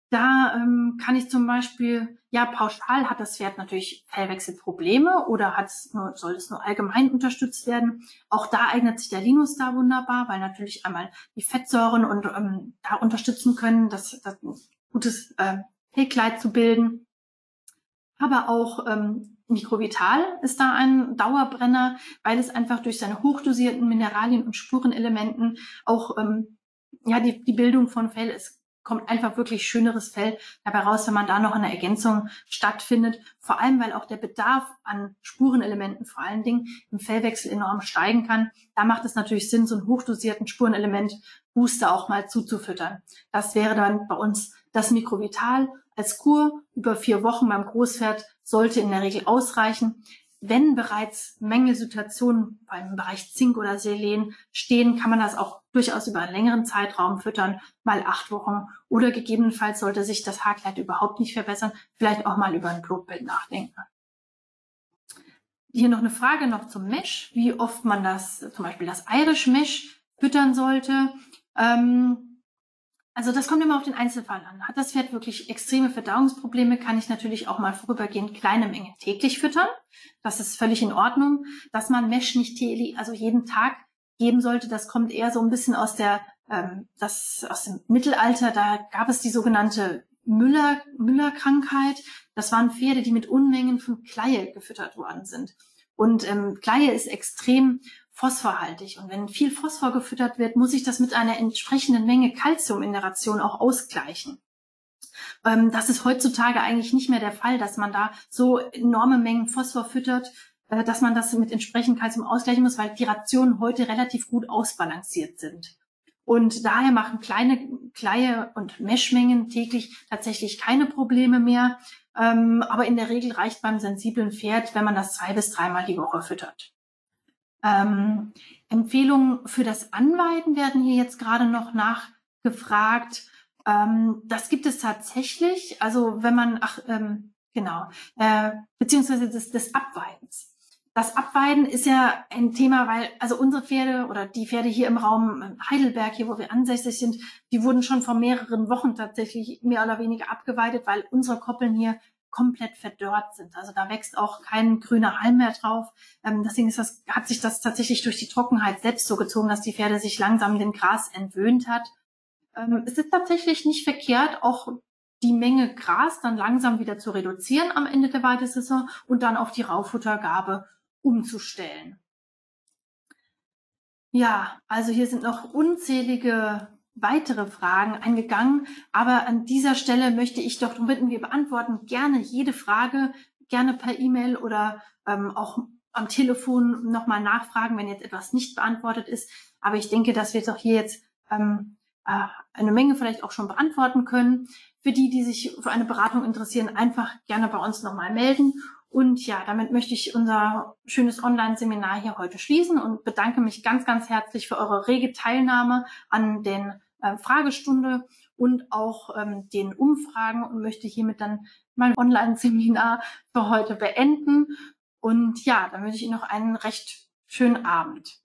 Da ähm, kann ich zum Beispiel, ja, pauschal hat das Pferd natürlich Fellwechselprobleme oder hat es nur, soll es nur allgemein unterstützt werden. Auch da eignet sich der Linus da wunderbar, weil natürlich einmal die Fettsäuren und ähm, da unterstützen können, das, das gutes äh, Fellkleid zu bilden aber auch ähm, Mikrovital ist da ein Dauerbrenner, weil es einfach durch seine hochdosierten Mineralien und Spurenelementen auch ähm, ja die, die Bildung von Fell es kommt einfach wirklich schöneres Fell dabei raus, wenn man da noch eine Ergänzung stattfindet. Vor allem, weil auch der Bedarf an Spurenelementen vor allen Dingen im Fellwechsel enorm steigen kann. Da macht es natürlich Sinn, so einen hochdosierten Spurenelement Booster auch mal zuzufüttern. Das wäre dann bei uns das Mikrovital als Kur über vier Wochen beim Großpferd sollte in der Regel ausreichen. Wenn bereits Mängelsituationen beim Bereich Zink oder Selen stehen, kann man das auch durchaus über einen längeren Zeitraum füttern, mal acht Wochen. Oder gegebenenfalls sollte sich das Haarkleid überhaupt nicht verbessern, vielleicht auch mal über ein Blutbild nachdenken. Hier noch eine Frage noch zum Mesh, wie oft man das, zum Beispiel das Irish Mesh füttern sollte. Ähm, also das kommt immer auf den Einzelfall an. Hat das Pferd wirklich extreme Verdauungsprobleme, kann ich natürlich auch mal vorübergehend kleine Mengen täglich füttern. Das ist völlig in Ordnung. Dass man Mesh nicht täglich, also jeden Tag geben sollte, das kommt eher so ein bisschen aus der, ähm, das aus dem Mittelalter. Da gab es die sogenannte Müller, Müller-Krankheit. Das waren Pferde, die mit Unmengen von Kleie gefüttert worden sind. Und ähm, Kleie ist extrem phosphorhaltig. Und wenn viel Phosphor gefüttert wird, muss ich das mit einer entsprechenden Menge Calcium in der Ration auch ausgleichen. Ähm, das ist heutzutage eigentlich nicht mehr der Fall, dass man da so enorme Mengen Phosphor füttert, äh, dass man das mit entsprechend Calcium ausgleichen muss, weil die Rationen heute relativ gut ausbalanciert sind. Und daher machen kleine Kleie- und Meshmengen täglich tatsächlich keine Probleme mehr. Ähm, aber in der Regel reicht beim sensiblen Pferd, wenn man das zwei bis dreimal die Woche füttert. Ähm, Empfehlungen für das Anweiden werden hier jetzt gerade noch nachgefragt. Ähm, das gibt es tatsächlich. Also wenn man, ach, ähm, genau, äh, beziehungsweise des, des Abweidens. Das Abweiden ist ja ein Thema, weil also unsere Pferde oder die Pferde hier im Raum ähm, Heidelberg, hier wo wir ansässig sind, die wurden schon vor mehreren Wochen tatsächlich mehr oder weniger abgeweidet, weil unsere Koppeln hier komplett verdörrt sind. Also da wächst auch kein grüner Halm mehr drauf. Ähm, deswegen ist das, hat sich das tatsächlich durch die Trockenheit selbst so gezogen, dass die Pferde sich langsam dem Gras entwöhnt hat. Ähm, es ist tatsächlich nicht verkehrt, auch die Menge Gras dann langsam wieder zu reduzieren am Ende der Weidesaison und dann auf die Rauffuttergabe umzustellen. Ja, also hier sind noch unzählige weitere Fragen eingegangen. Aber an dieser Stelle möchte ich doch bitten, wir beantworten gerne jede Frage, gerne per E-Mail oder ähm, auch am Telefon nochmal nachfragen, wenn jetzt etwas nicht beantwortet ist. Aber ich denke, dass wir doch hier jetzt ähm, äh, eine Menge vielleicht auch schon beantworten können. Für die, die sich für eine Beratung interessieren, einfach gerne bei uns nochmal melden. Und ja, damit möchte ich unser schönes Online-Seminar hier heute schließen und bedanke mich ganz, ganz herzlich für eure rege Teilnahme an den äh, Fragestunde und auch ähm, den Umfragen und möchte hiermit dann mein Online-Seminar für heute beenden. Und ja, dann wünsche ich Ihnen noch einen recht schönen Abend.